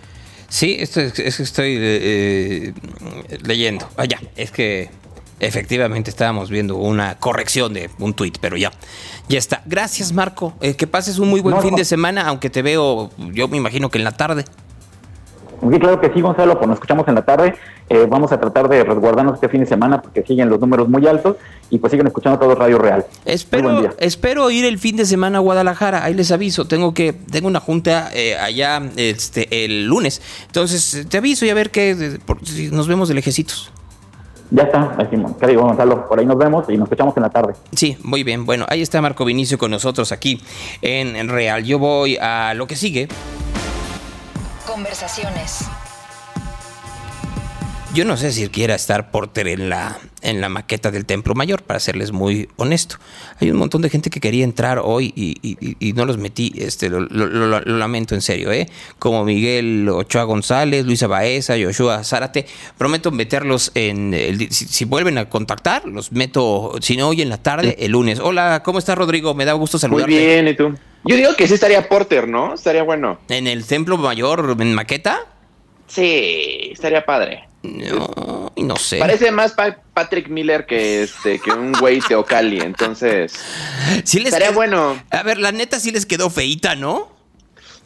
Sí, esto es, que estoy eh, leyendo. Vaya, es que Efectivamente, estábamos viendo una corrección de un tuit, pero ya, ya está. Gracias, Marco. Eh, que pases un muy buen fin de semana, aunque te veo, yo me imagino que en la tarde. Sí, claro que sí, Gonzalo, pues nos escuchamos en la tarde. Eh, vamos a tratar de resguardarnos este fin de semana porque siguen los números muy altos y pues siguen escuchando todo Radio Real. Espero, espero ir el fin de semana a Guadalajara, ahí les aviso, tengo que tengo una junta eh, allá este el lunes. Entonces, te aviso y a ver qué si nos vemos de lejecitos. Ya está, decimos. ¿Qué digo, Gonzalo? Por ahí nos vemos y nos escuchamos en la tarde. Sí, muy bien. Bueno, ahí está Marco Vinicio con nosotros aquí en Real. Yo voy a lo que sigue. Conversaciones. Yo no sé si quiera estar Porter en la, en la maqueta del Templo Mayor, para serles muy honesto. Hay un montón de gente que quería entrar hoy y, no los metí. Este, lo, lamento en serio, ¿eh? Como Miguel Ochoa González, Luisa Baeza, Joshua Zárate. Prometo meterlos en. El, si, vuelven a contactar, los meto, si no, hoy en la tarde, el lunes. Hola, ¿cómo estás, Rodrigo? Me da gusto saludarte. Muy bien, ¿y tú? Yo digo que sí estaría Porter, ¿no? Estaría bueno. ¿En el Templo Mayor, en maqueta? Sí, estaría padre. No, no sé. Parece más Patrick Miller que este que un güey Teocali, entonces. Sí les estaría bueno. A ver, la neta sí les quedó feita, ¿no?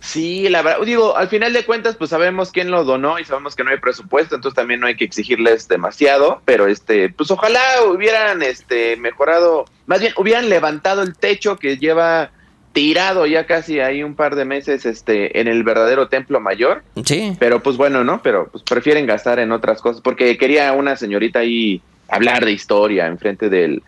Sí, la verdad, digo, al final de cuentas, pues sabemos quién lo donó y sabemos que no hay presupuesto, entonces también no hay que exigirles demasiado, pero este, pues ojalá hubieran este mejorado, más bien hubieran levantado el techo que lleva tirado ya casi ahí un par de meses este en el verdadero templo mayor. Sí. Pero pues bueno, ¿no? Pero pues prefieren gastar en otras cosas porque quería una señorita ahí hablar de historia enfrente del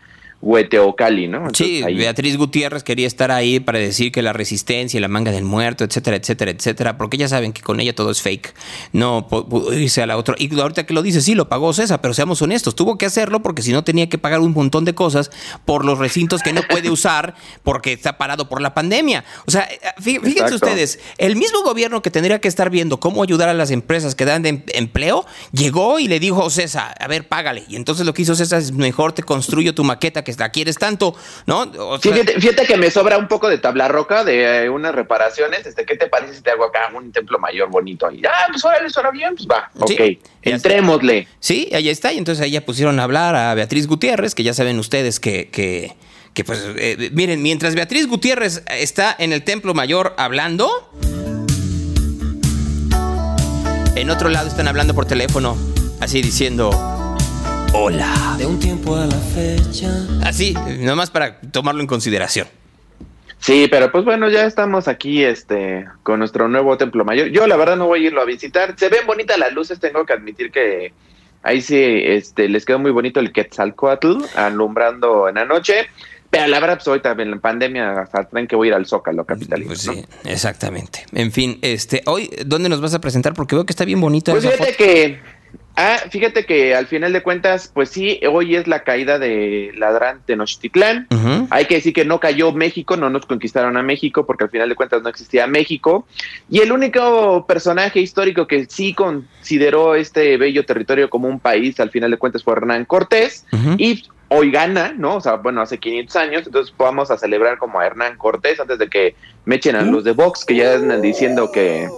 Hueteocali, ¿no? sí, Beatriz Gutiérrez quería estar ahí para decir que la resistencia y la manga del muerto, etcétera, etcétera, etcétera, porque ya saben que con ella todo es fake. No irse a la otra. Y ahorita que lo dice, sí, lo pagó César, pero seamos honestos, tuvo que hacerlo porque si no tenía que pagar un montón de cosas por los recintos que no puede usar porque está parado por la pandemia. O sea, eh, fíjense ustedes, el mismo gobierno que tendría que estar viendo cómo ayudar a las empresas que dan de em-, empleo, llegó y le dijo, César, a ver, págale. Y entonces lo que hizo César es mejor te construyo tu maqueta que la quieres tanto, ¿no? fíjate, que me sobra un poco de tabla roca de eh, unas reparaciones. Este, ¿Qué te parece si te hago acá un templo mayor bonito? Y, ah, pues suena bien, pues va, ok, entrémosle. Sí, ahí está. Y entonces ahí ya pusieron a hablar a Beatriz Gutiérrez, que ya saben ustedes que, que, que pues, eh, miren, mientras Beatriz Gutiérrez está en el templo mayor hablando... En otro lado están hablando por teléfono, así diciendo, Hola. De un tiempo a la fecha. Así, nomás para tomarlo en consideración. Sí, pero pues bueno, ya estamos aquí este con nuestro nuevo templo mayor. Yo la verdad no voy a irlo a visitar. Se ven bonitas las luces, tengo que admitir que ahí sí este les quedó muy bonito el Quetzalcoatl alumbrando en la noche. Pero la verdad, pues hoy también en pandemia hasta tren que voy a ir al Zócalo capitalino. Pues sí, exactamente. En fin, este, hoy, ¿dónde nos vas a presentar? Porque veo que está bien bonito. Pues fíjate que Ah, fíjate que al final de cuentas, pues sí, hoy es la caída de Ladrán Tenochtitlán. Hay que decir que no cayó México, no nos conquistaron a México, porque al final de cuentas no existía México. Y el único personaje histórico que sí consideró este bello territorio como un país, al final de cuentas, fue Hernán Cortés. Y hoy gana, ¿no? O sea, bueno, hace 500 años, entonces vamos a celebrar como a Hernán Cortés antes de que me echen a los de Vox, que ya andan diciendo que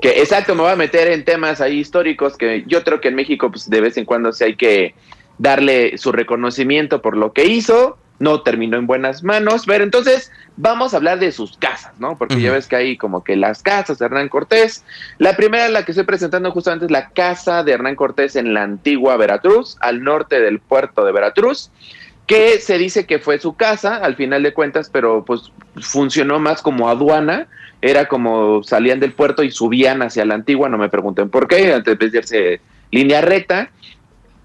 que exacto, me voy a meter en temas ahí históricos que yo creo que en México pues de vez en cuando sí hay que darle su reconocimiento por lo que hizo, no terminó en buenas manos, pero entonces vamos a hablar de sus casas, ¿no? Porque ya ves que hay como que las casas de Hernán Cortés. La primera, la que estoy presentando justamente es la casa de Hernán Cortés en la antigua Veracruz, al norte del puerto de Veracruz que se dice que fue su casa al final de cuentas, pero pues funcionó más como aduana, era como salían del puerto y subían hacia la antigua, no me pregunten por qué, antes de irse línea recta.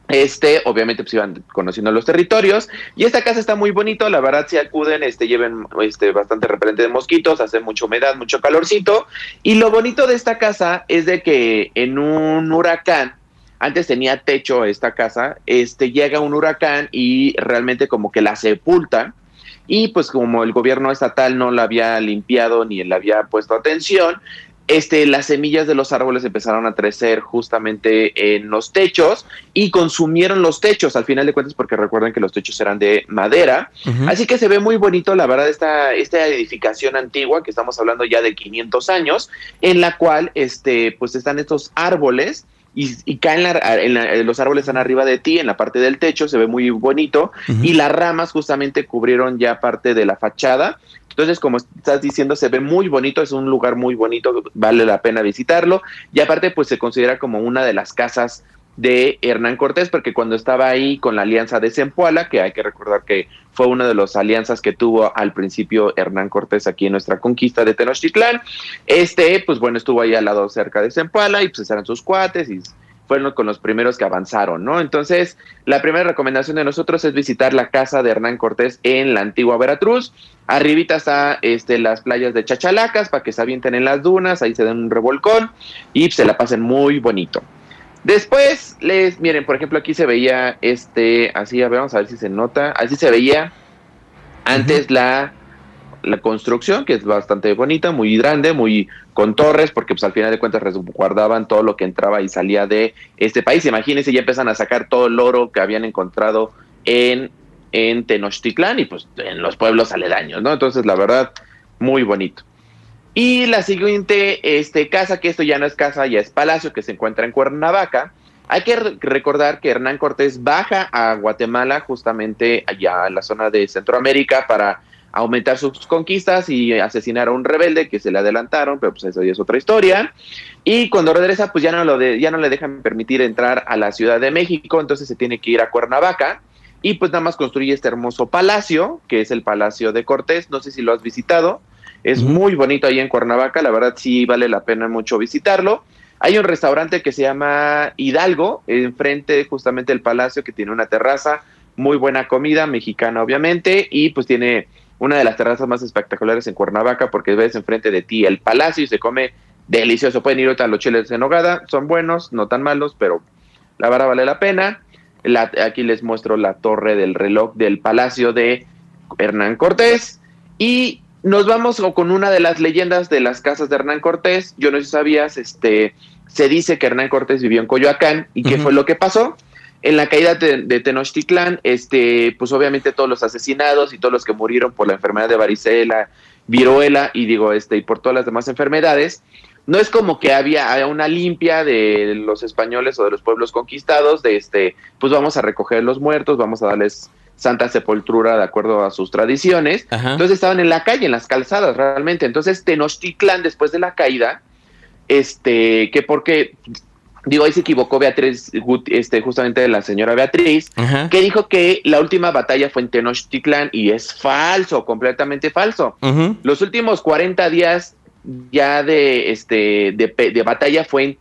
Este, obviamente, pues iban conociendo los territorios. Y esta casa está muy bonito, la verdad, si acuden, este, lleven este, bastante repelente de mosquitos, hace mucha humedad, mucho calorcito. Y lo bonito de esta casa es de que en un huracán, antes tenía techo esta casa, este llega un huracán y realmente como que la sepulta y pues como el gobierno estatal no la había limpiado ni le había puesto atención, este, las semillas de los árboles empezaron a crecer justamente en los techos y consumieron los techos al final de cuentas porque recuerden que los techos eran de madera. Así que se ve muy bonito, la verdad, esta, esta edificación antigua que estamos hablando ya de 500 años, en la cual este, pues están estos árboles y, caen en, los árboles están arriba de ti, en la parte del techo, se ve muy bonito, y las ramas justamente cubrieron ya parte de la fachada. Entonces, como estás diciendo, se ve muy bonito, es un lugar muy bonito, vale la pena visitarlo. Y aparte, pues se considera como una de las casas de Hernán Cortés, porque cuando estaba ahí con la alianza de Zempoala, que hay que recordar que fue una de las alianzas que tuvo al principio Hernán Cortés aquí en nuestra conquista de Tenochtitlán, este, pues bueno, estuvo ahí al lado cerca de Zempoala y pues eran sus cuates y fueron con los primeros que avanzaron, ¿no? Entonces, la primera recomendación de nosotros es visitar la casa de Hernán Cortés en la antigua Veracruz. Arribita está este, las playas de Chachalacas para que se avienten en las dunas, ahí se den un revolcón y se la pasen muy bonito. Después, les, miren, por ejemplo, aquí se veía este, así, a ver, vamos a ver si se nota, así se veía antes la, la construcción, que es bastante bonita, muy grande, muy con torres, porque pues al final de cuentas resguardaban todo lo que entraba y salía de este país. Imagínense, ya empiezan a sacar todo el oro que habían encontrado en, en Tenochtitlán y pues en los pueblos aledaños, ¿no? Entonces, la verdad, muy bonito. Y la siguiente este, casa, que esto ya no es casa, ya es palacio, que se encuentra en Cuernavaca. Hay que recordar que Hernán Cortés baja a Guatemala, justamente allá en la zona de Centroamérica, para aumentar sus conquistas y asesinar a un rebelde que se le adelantaron, pero pues eso ya es otra historia. Y cuando regresa, pues ya no, lo ya no le dejan permitir entrar a la Ciudad de México, entonces se tiene que ir a Cuernavaca y pues nada más construye este hermoso palacio, que es el Palacio de Cortés, no sé si lo has visitado. Es muy bonito ahí en Cuernavaca, la verdad sí vale la pena mucho visitarlo. Hay un restaurante que se llama Hidalgo, enfrente justamente del palacio, que tiene una terraza muy buena comida mexicana obviamente y pues tiene una de las terrazas más espectaculares en Cuernavaca porque ves enfrente de ti el palacio y se come delicioso. Pueden ir a los chiles en nogada, son buenos, no tan malos, pero la verdad vale la pena. aquí les muestro la torre del reloj del palacio de Hernán Cortés y nos vamos con una de las leyendas de las casas de Hernán Cortés. Yo no sé si sabías, este, se dice que Hernán Cortés vivió en Coyoacán y qué fue lo que pasó. En la caída de, Tenochtitlán, este, pues obviamente todos los asesinados y todos los que murieron por la enfermedad de varicela, viruela y digo, este, y por todas las demás enfermedades, no es como que había una limpia de los españoles o de los pueblos conquistados, de este, pues vamos a recoger los muertos, vamos a darles Santa Sepultura de acuerdo a sus tradiciones. Entonces estaban en la calle, en las calzadas realmente. Entonces Tenochtitlán, después de la caída, este, que porque, digo, ahí se equivocó Beatriz, este, justamente la señora Beatriz, que dijo que la última batalla fue en Tenochtitlán y es falso, completamente falso. Los últimos 40 días ya de, este, de, de batalla fue en,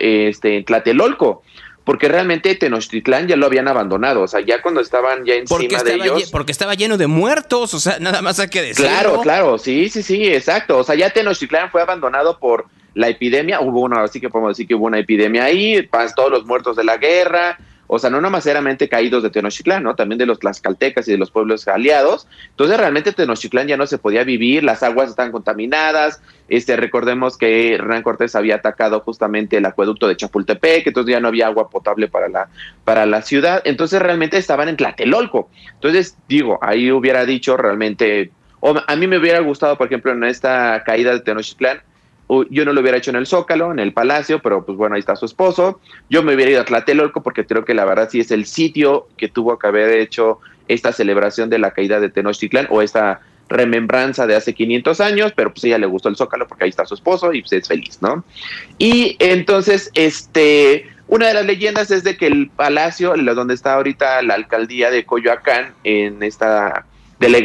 este, en Tlatelolco porque realmente Tenochtitlán ya lo habían abandonado, o sea, ya cuando estaban ya encima de ellos. Porque estaba lleno de muertos, o sea, nada más hay que decirlo. Claro, claro, sí, sí, sí, exacto. O sea, ya Tenochtitlán fue abandonado por la epidemia, hubo una, así que podemos decir que hubo una epidemia ahí, todos los muertos de la guerra, o sea, no nomás meramente caídos de Tenochtitlán, ¿no? También de los tlaxcaltecas y de los pueblos aliados. Entonces, realmente Tenochtitlán ya no se podía vivir, las aguas están contaminadas. Este, recordemos que Hernán Cortés había atacado justamente el acueducto de Chapultepec, entonces ya no había agua potable para la, para la ciudad. Entonces, realmente estaban en Tlatelolco. Entonces, digo, ahí hubiera dicho realmente, o a mí me hubiera gustado, por ejemplo, en esta caída de Tenochtitlán, yo no lo hubiera hecho en el Zócalo, en el Palacio, pero pues bueno, ahí está su esposo. Yo me hubiera ido a Tlatelolco porque creo que la verdad sí es el sitio que tuvo que haber hecho esta celebración de la caída de Tenochtitlán o esta remembranza de hace 500 años, pero pues ella le gustó el Zócalo porque ahí está su esposo y pues es feliz, ¿no? Y entonces, este, una de las leyendas es de que el palacio, donde está ahorita la alcaldía de Coyoacán, en esta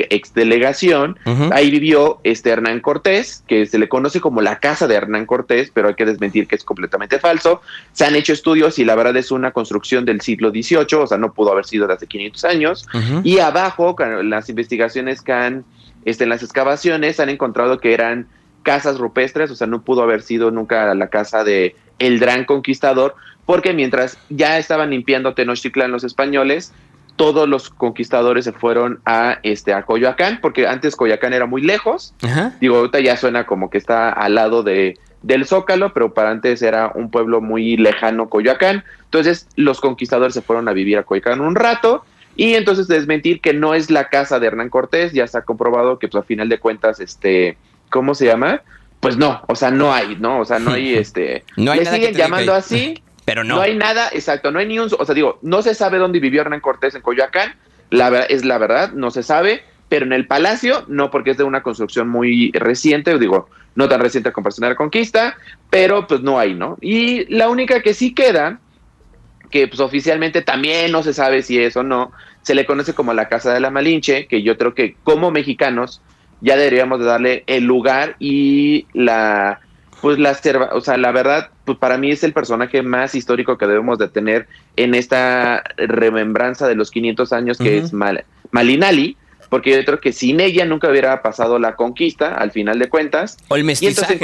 ex delegación. Ahí vivió este Hernán Cortés, que se le conoce como la casa de Hernán Cortés, pero hay que desmentir que es completamente falso. Se han hecho estudios y la verdad es una construcción del siglo XVIII, o sea, no pudo haber sido de hace 500 años. Y abajo, las investigaciones que han, este, en las excavaciones, han encontrado que eran casas rupestres, o sea, no pudo haber sido nunca la casa de el gran conquistador, porque mientras ya estaban limpiando Tenochtitlan los españoles, todos los conquistadores se fueron a este a Coyoacán, porque antes Coyoacán era muy lejos. Digo, ahorita ya suena como que está al lado de del Zócalo, pero para antes era un pueblo muy lejano Coyoacán. Entonces, los conquistadores se fueron a vivir a Coyoacán un rato y entonces desmentir que no es la casa de Hernán Cortés, ya se ha comprobado que pues a final de cuentas este ¿cómo se llama? Pues no, o sea, no hay, ¿no? O sea, no hay este no hay le siguen llamando así pero no. No hay nada, exacto, no hay ni un, o sea, digo, no se sabe dónde vivió Hernán Cortés en Coyoacán, la es la verdad, no se sabe, pero en el palacio no, porque es de una construcción muy reciente, digo, no tan reciente como de la conquista, pero pues no hay, ¿no? Y la única que sí queda, que pues oficialmente también no se sabe si es o no, se le conoce como la Casa de la Malinche, que yo creo que como mexicanos ya deberíamos de darle el lugar y la pues la, o sea, la verdad, pues para mí es el personaje más histórico que debemos de tener en esta remembranza de los 500 años que es Malinali, porque yo creo que sin ella nunca hubiera pasado la conquista, al final de cuentas. O el mestizaje.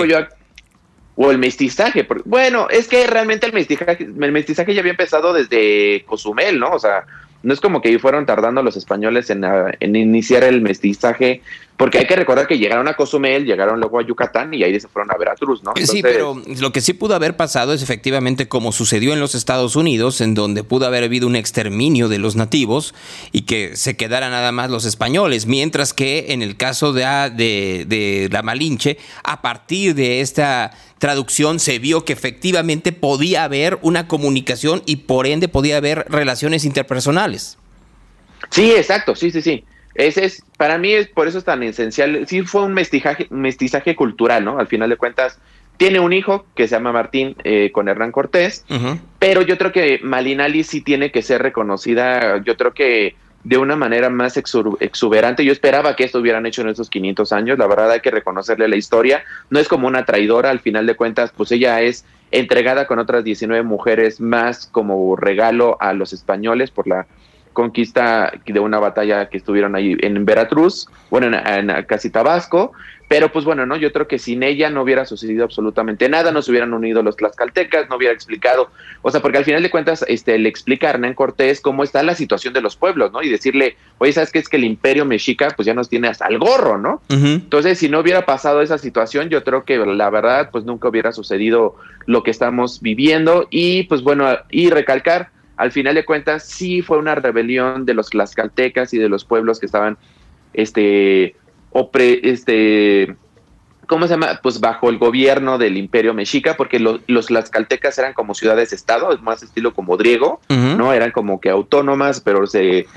o el mestizaje. bueno, es que realmente el mestizaje, el mestizaje ya había empezado desde Cozumel, ¿no? O sea, no es como que fueron tardando los españoles en, en iniciar el mestizaje porque hay que recordar que llegaron a Cozumel, llegaron luego a Yucatán y ahí se fueron a Veracruz, ¿no? sí, pero lo que sí pudo haber pasado es efectivamente como sucedió en los Estados Unidos, en donde pudo haber habido un exterminio de los nativos y que se quedaran nada más los españoles, mientras que en el caso de, de, de la Malinche, a partir de esta traducción se vio que efectivamente podía haber una comunicación y por ende podía haber relaciones interpersonales. Sí, exacto, sí, sí, sí. Ese es, para mí es por eso es tan esencial. Sí fue un mestizaje, mestizaje cultural, ¿no? Al final de cuentas, tiene un hijo que se llama Martín eh, con Hernán Cortés, pero yo creo que Malinali sí tiene que ser reconocida, yo creo que de una manera más exuberante. Yo esperaba que esto hubieran hecho en esos 500 años, la verdad hay que reconocerle la historia, no es como una traidora, al final de cuentas, pues ella es entregada con otras 19 mujeres más como regalo a los españoles por la conquista de una batalla que estuvieron ahí en Veracruz, bueno, en, en casi Tabasco, pero pues bueno, no, yo creo que sin ella no hubiera sucedido absolutamente nada, no se hubieran unido los tlaxcaltecas, no hubiera explicado, o sea, porque al final de cuentas este le explica a Hernán Cortés cómo está la situación de los pueblos, ¿no? Y decirle, "Oye, ¿sabes qué es que el Imperio Mexica pues ya nos tiene hasta el gorro, ¿no?" Entonces, si no hubiera pasado esa situación, yo creo que la verdad pues nunca hubiera sucedido lo que estamos viviendo y pues bueno, y recalcar al final de cuentas sí fue una rebelión de los tlaxcaltecas y de los pueblos que estaban este opre, este ¿cómo se llama? Pues bajo el gobierno del imperio mexica, porque los tlaxcaltecas eran como ciudades-estado, más estilo como griego, ¿no? Eran como que autónomas, pero se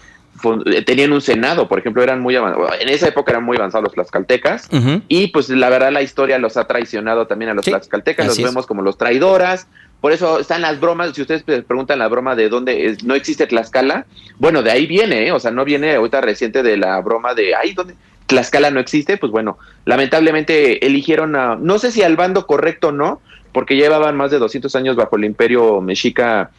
tenían un senado, por ejemplo, eran muy en esa época eran muy avanzados los tlaxcaltecas, y pues la verdad la historia los ha traicionado también a los tlaxcaltecas, los vemos como los traidores, por eso están las bromas, si ustedes preguntan la broma de dónde es, no existe Tlaxcala, bueno, de ahí viene, ¿eh? o sea, no viene ahorita reciente de la broma de, ay, ¿dónde? Tlaxcala no existe, pues bueno, lamentablemente eligieron a, no sé si al bando correcto o no, porque llevaban más de 200 años bajo el imperio mexica,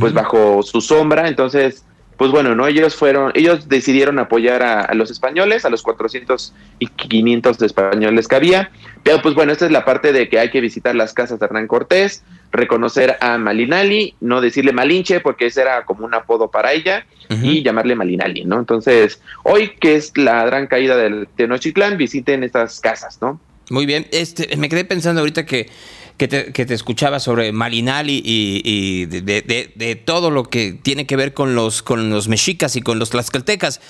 pues bajo su sombra, entonces, pues bueno, no ellos fueron, ellos decidieron apoyar a, los españoles, a los 400 y 500 españoles que había, pero pues bueno, esta es la parte de que hay que visitar las casas de Hernán Cortés, reconocer a Malinali, no decirle Malinche porque ese era como un apodo para ella y llamarle Malinali, ¿no? Entonces, hoy que es la gran caída del Tenochtitlán, visiten estas casas, ¿no? Muy bien, este, me quedé pensando ahorita que, que, te, escuchaba sobre Malinali y, de, todo lo que tiene que ver con los, con los mexicas y con los tlaxcaltecas.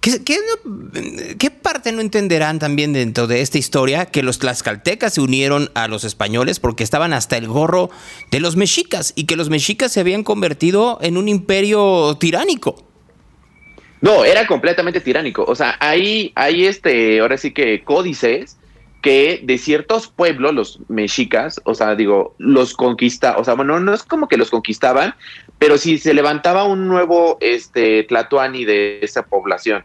¿Qué, parte no entenderán también dentro de esta historia que los tlaxcaltecas se unieron a los españoles porque estaban hasta el gorro de los mexicas y que los mexicas se habían convertido en un imperio tiránico? No, era completamente tiránico. O sea, hay, hay este, ahora sí que códices que de ciertos pueblos, los mexicas, o sea, digo, los conquista, o sea, bueno, no es como que los conquistaban, pero si se levantaba un nuevo este Tlatuani de esa población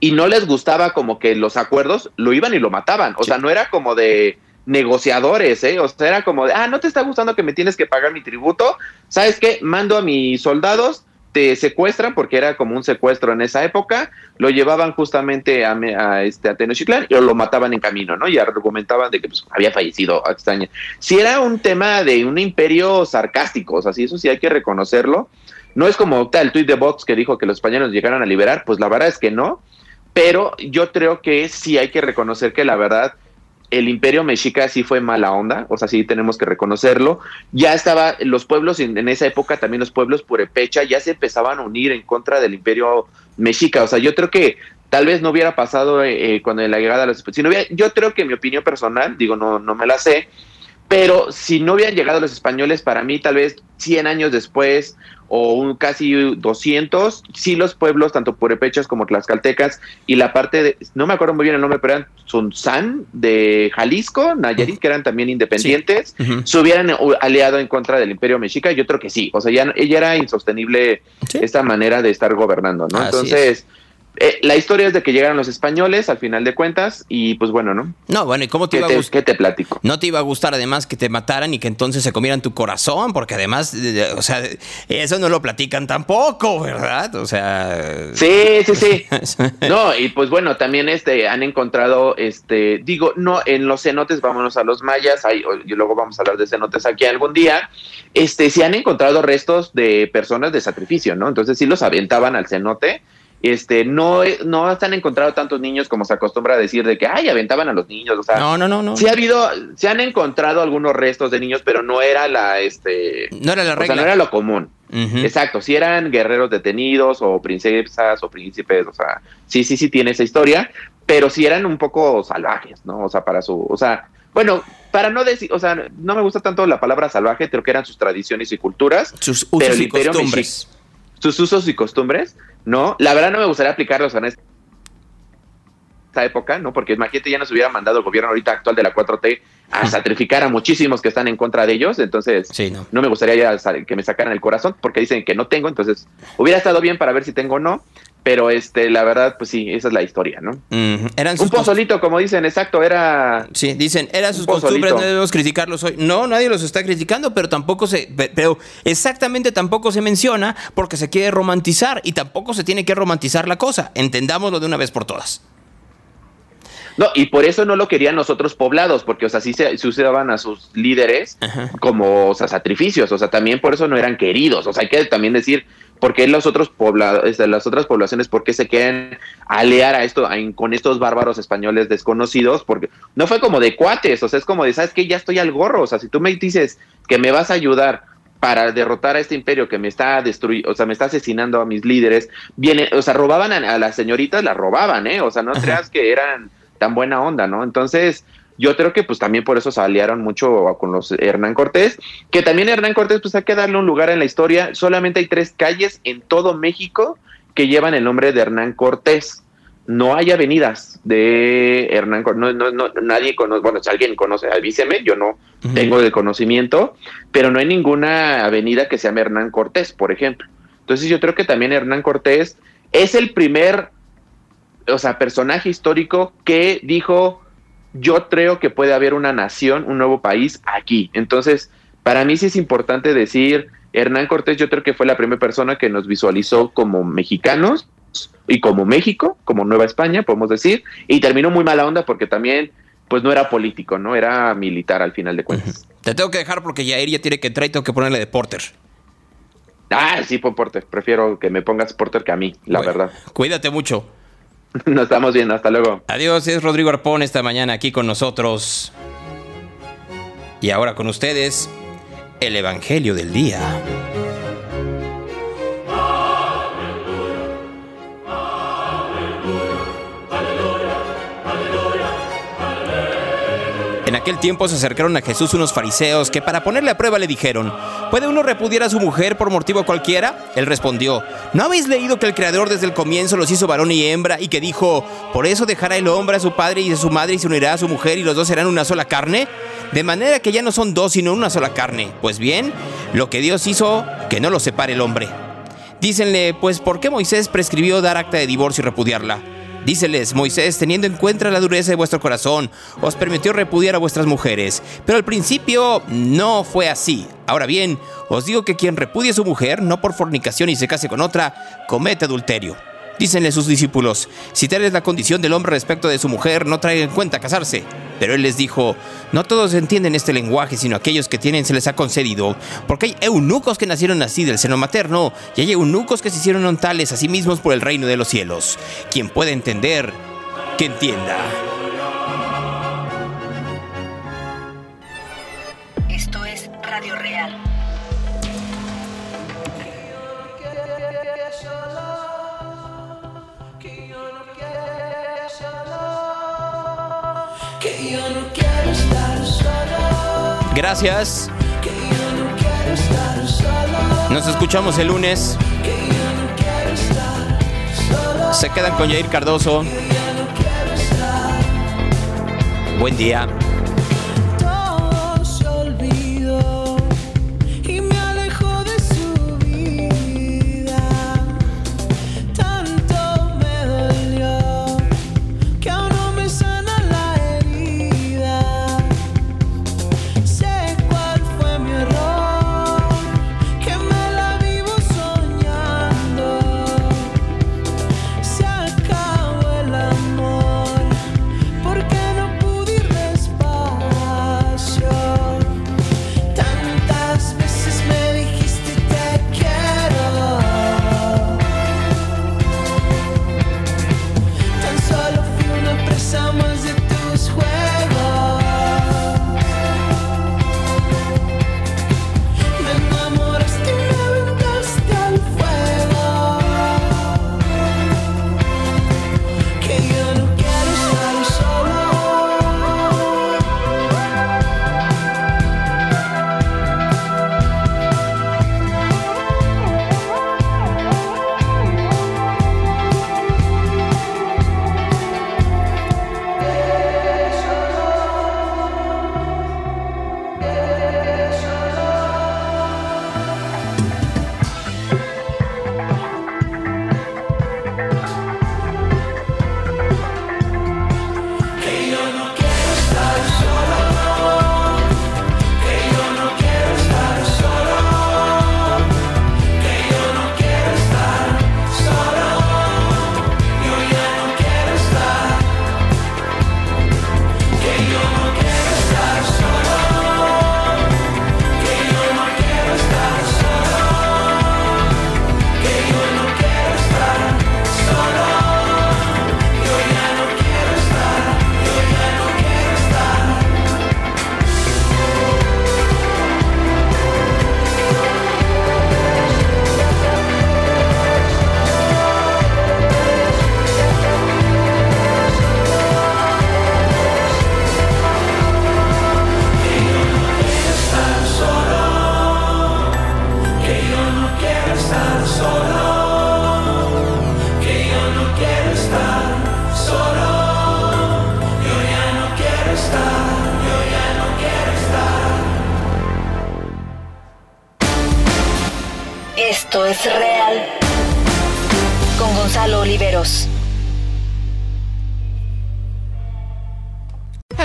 y no les gustaba como que los acuerdos, lo iban y lo mataban. O sea, no era como de negociadores, ¿eh? O sea, era como de, ah, no te está gustando que me tienes que pagar mi tributo, ¿sabes qué? Mando a mis soldados, te secuestran, porque era como un secuestro en esa época, lo llevaban justamente a, a este, a Tenochtitlán y lo mataban en camino, ¿no? Y argumentaban de que pues, había fallecido, extraña. Si era un tema de un imperio sarcástico, o sea, sí, eso sí hay que reconocerlo. No es como tal el tuit de Vox que dijo que los españoles llegaron a liberar, pues la verdad es que no, pero yo creo que sí hay que reconocer que la verdad el imperio mexica sí fue mala onda, o sea, sí tenemos que reconocerlo. Ya estaba, los pueblos en, esa época, también los pueblos purepecha, ya se empezaban a unir en contra del imperio mexica. O sea, yo creo que tal vez no hubiera pasado eh, eh, con la llegada de los... Si yo creo que mi opinión personal, digo, no, no me la sé, pero si no hubieran llegado los españoles, para mí tal vez 100 años después o un casi 200, sí los pueblos, tanto purepechas como tlaxcaltecas, y la parte de, no me acuerdo muy bien el nombre, pero eran Sunsan de Jalisco, Nayarit, que eran también independientes, se hubieran aliado en contra del imperio mexica, yo creo que sí, o sea, ya ella era insostenible esta manera de estar gobernando, ¿no? Entonces... Eh, la historia es de que llegaron los españoles al final de cuentas y pues bueno, ¿no? No, bueno, ¿y cómo te iba a gustar? ¿Qué te platico? No te iba a gustar además que te mataran y que entonces se comieran tu corazón, porque además, o sea, eso no lo platican tampoco, ¿verdad? O sea... Sí, sí, sí. no, y pues bueno, también este, han encontrado, este, digo, no, en los cenotes, vámonos a los mayas, ahí, y luego vamos a hablar de cenotes aquí algún día, este, sí han encontrado restos de personas de sacrificio, ¿no? Entonces sí los aventaban al cenote este, no, no están encontrado tantos niños como se acostumbra a decir de que, ay, aventaban a los niños, o sea, no, no, no, no. Sí ha habido, se han encontrado algunos restos de niños, pero no era la, este, no era la regla, o sea, no era lo común. Exacto, si eran guerreros detenidos o princesas o príncipes, o sea, sí, sí, sí tiene esa historia, pero sí eran un poco salvajes, ¿no? O sea, para su, o sea, bueno, para no decir, o sea, no me gusta tanto la palabra salvaje, creo que eran sus tradiciones y culturas, sus usos y costumbres. sus usos y costumbres, ¿no? La verdad no me gustaría aplicarlos en esta época, ¿no? Porque imagínate, ya nos hubiera mandado el gobierno ahorita actual de la 4T a sacrificar a muchísimos que están en contra de ellos, entonces no. me gustaría ya que me sacaran el corazón porque dicen que no tengo, entonces hubiera estado bien para ver si tengo o no, Pero este, la verdad, pues sí, esa es la historia, ¿no? Eran un pozolito, como dicen, exacto, era. Sí, dicen, eran sus costumbres, no debemos criticarlos hoy. No, nadie los está criticando, pero tampoco se. Pero exactamente tampoco se menciona porque se quiere romantizar y tampoco se tiene que romantizar la cosa. Entendámoslo de una vez por todas. No, y por eso no lo querían los otros poblados, porque, o sea, sí se, usaban a sus líderes como, o sea, sacrificios, o sea, también por eso no eran queridos, o sea, hay que también decir, ¿por qué los otros poblados, este, las otras poblaciones, por qué se quieren aliar a esto, con estos bárbaros españoles desconocidos? Porque no fue como de cuates, o sea, es como de, ¿sabes qué? Ya estoy al gorro, o sea, si tú me dices que me vas a ayudar para derrotar a este imperio que me está destruyendo, o sea, me está asesinando a mis líderes, viene, o sea, robaban a, las señoritas, las robaban, ¿eh? O sea, no creas que eran tan buena onda, ¿no? Entonces, yo creo que pues también por eso se aliaron mucho con los Hernán Cortés, que también Hernán Cortés pues hay que darle un lugar en la historia, solamente hay tres calles en todo México que llevan el nombre de Hernán Cortés. No hay avenidas de Hernán Cortés, no, no, no, nadie conoce, bueno, si alguien conoce, avíseme, yo no tengo el conocimiento, pero no hay ninguna avenida que se llame Hernán Cortés, por ejemplo. Entonces yo creo que también Hernán Cortés es el primer, o sea, personaje histórico que dijo, yo creo que puede haber una nación, un nuevo país aquí. Entonces, para mí sí es importante decir, Hernán Cortés yo creo que fue la primera persona que nos visualizó como mexicanos y como México, como Nueva España, podemos decir, y terminó muy mala onda porque también pues no era político, ¿no? Era militar al final de cuentas. Te tengo que dejar porque Yair ya tiene que entrar y tengo que ponerle de Porter. Ah, sí, pon Porter. Prefiero que me pongas Porter que a mí, la verdad. Cuídate mucho. Nos estamos viendo, hasta luego. Adiós, es Rodrigo Arpón esta mañana aquí con nosotros. Y ahora con ustedes, el Evangelio del Día. Aquel tiempo se acercaron a Jesús unos fariseos que para ponerle a prueba le dijeron, ¿puede uno repudiar a su mujer por motivo cualquiera? Él respondió, ¿no habéis leído que el Creador desde el comienzo los hizo varón y hembra y que dijo, por eso dejará el hombre a su padre y a su madre y se unirá a su mujer y los dos serán una sola carne? De manera que ya no son dos sino una sola carne. Pues bien, lo que Dios hizo, que no lo separe el hombre. Dícenle, pues, ¿por qué Moisés prescribió dar acta de divorcio y repudiarla? Díceles, Moisés, teniendo en cuenta la dureza de vuestro corazón, os permitió repudiar a vuestras mujeres. Pero al principio no fue así. Ahora bien, os digo que quien repudie a su mujer, no por fornicación y se case con otra, comete adulterio. Dícenle sus discípulos, si tal es la condición del hombre respecto de su mujer, no traigan en cuenta casarse. Pero él les dijo, no todos entienden este lenguaje, sino aquellos que tienen se les ha concedido, porque hay eunucos que nacieron así del seno materno, y hay eunucos que se hicieron tales a sí mismos por el reino de los cielos. Quien puede entender, que entienda. Gracias. Nos escuchamos el lunes. Se quedan con Jair Cardoso. Buen día.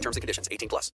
Terms and conditions. 18 plus.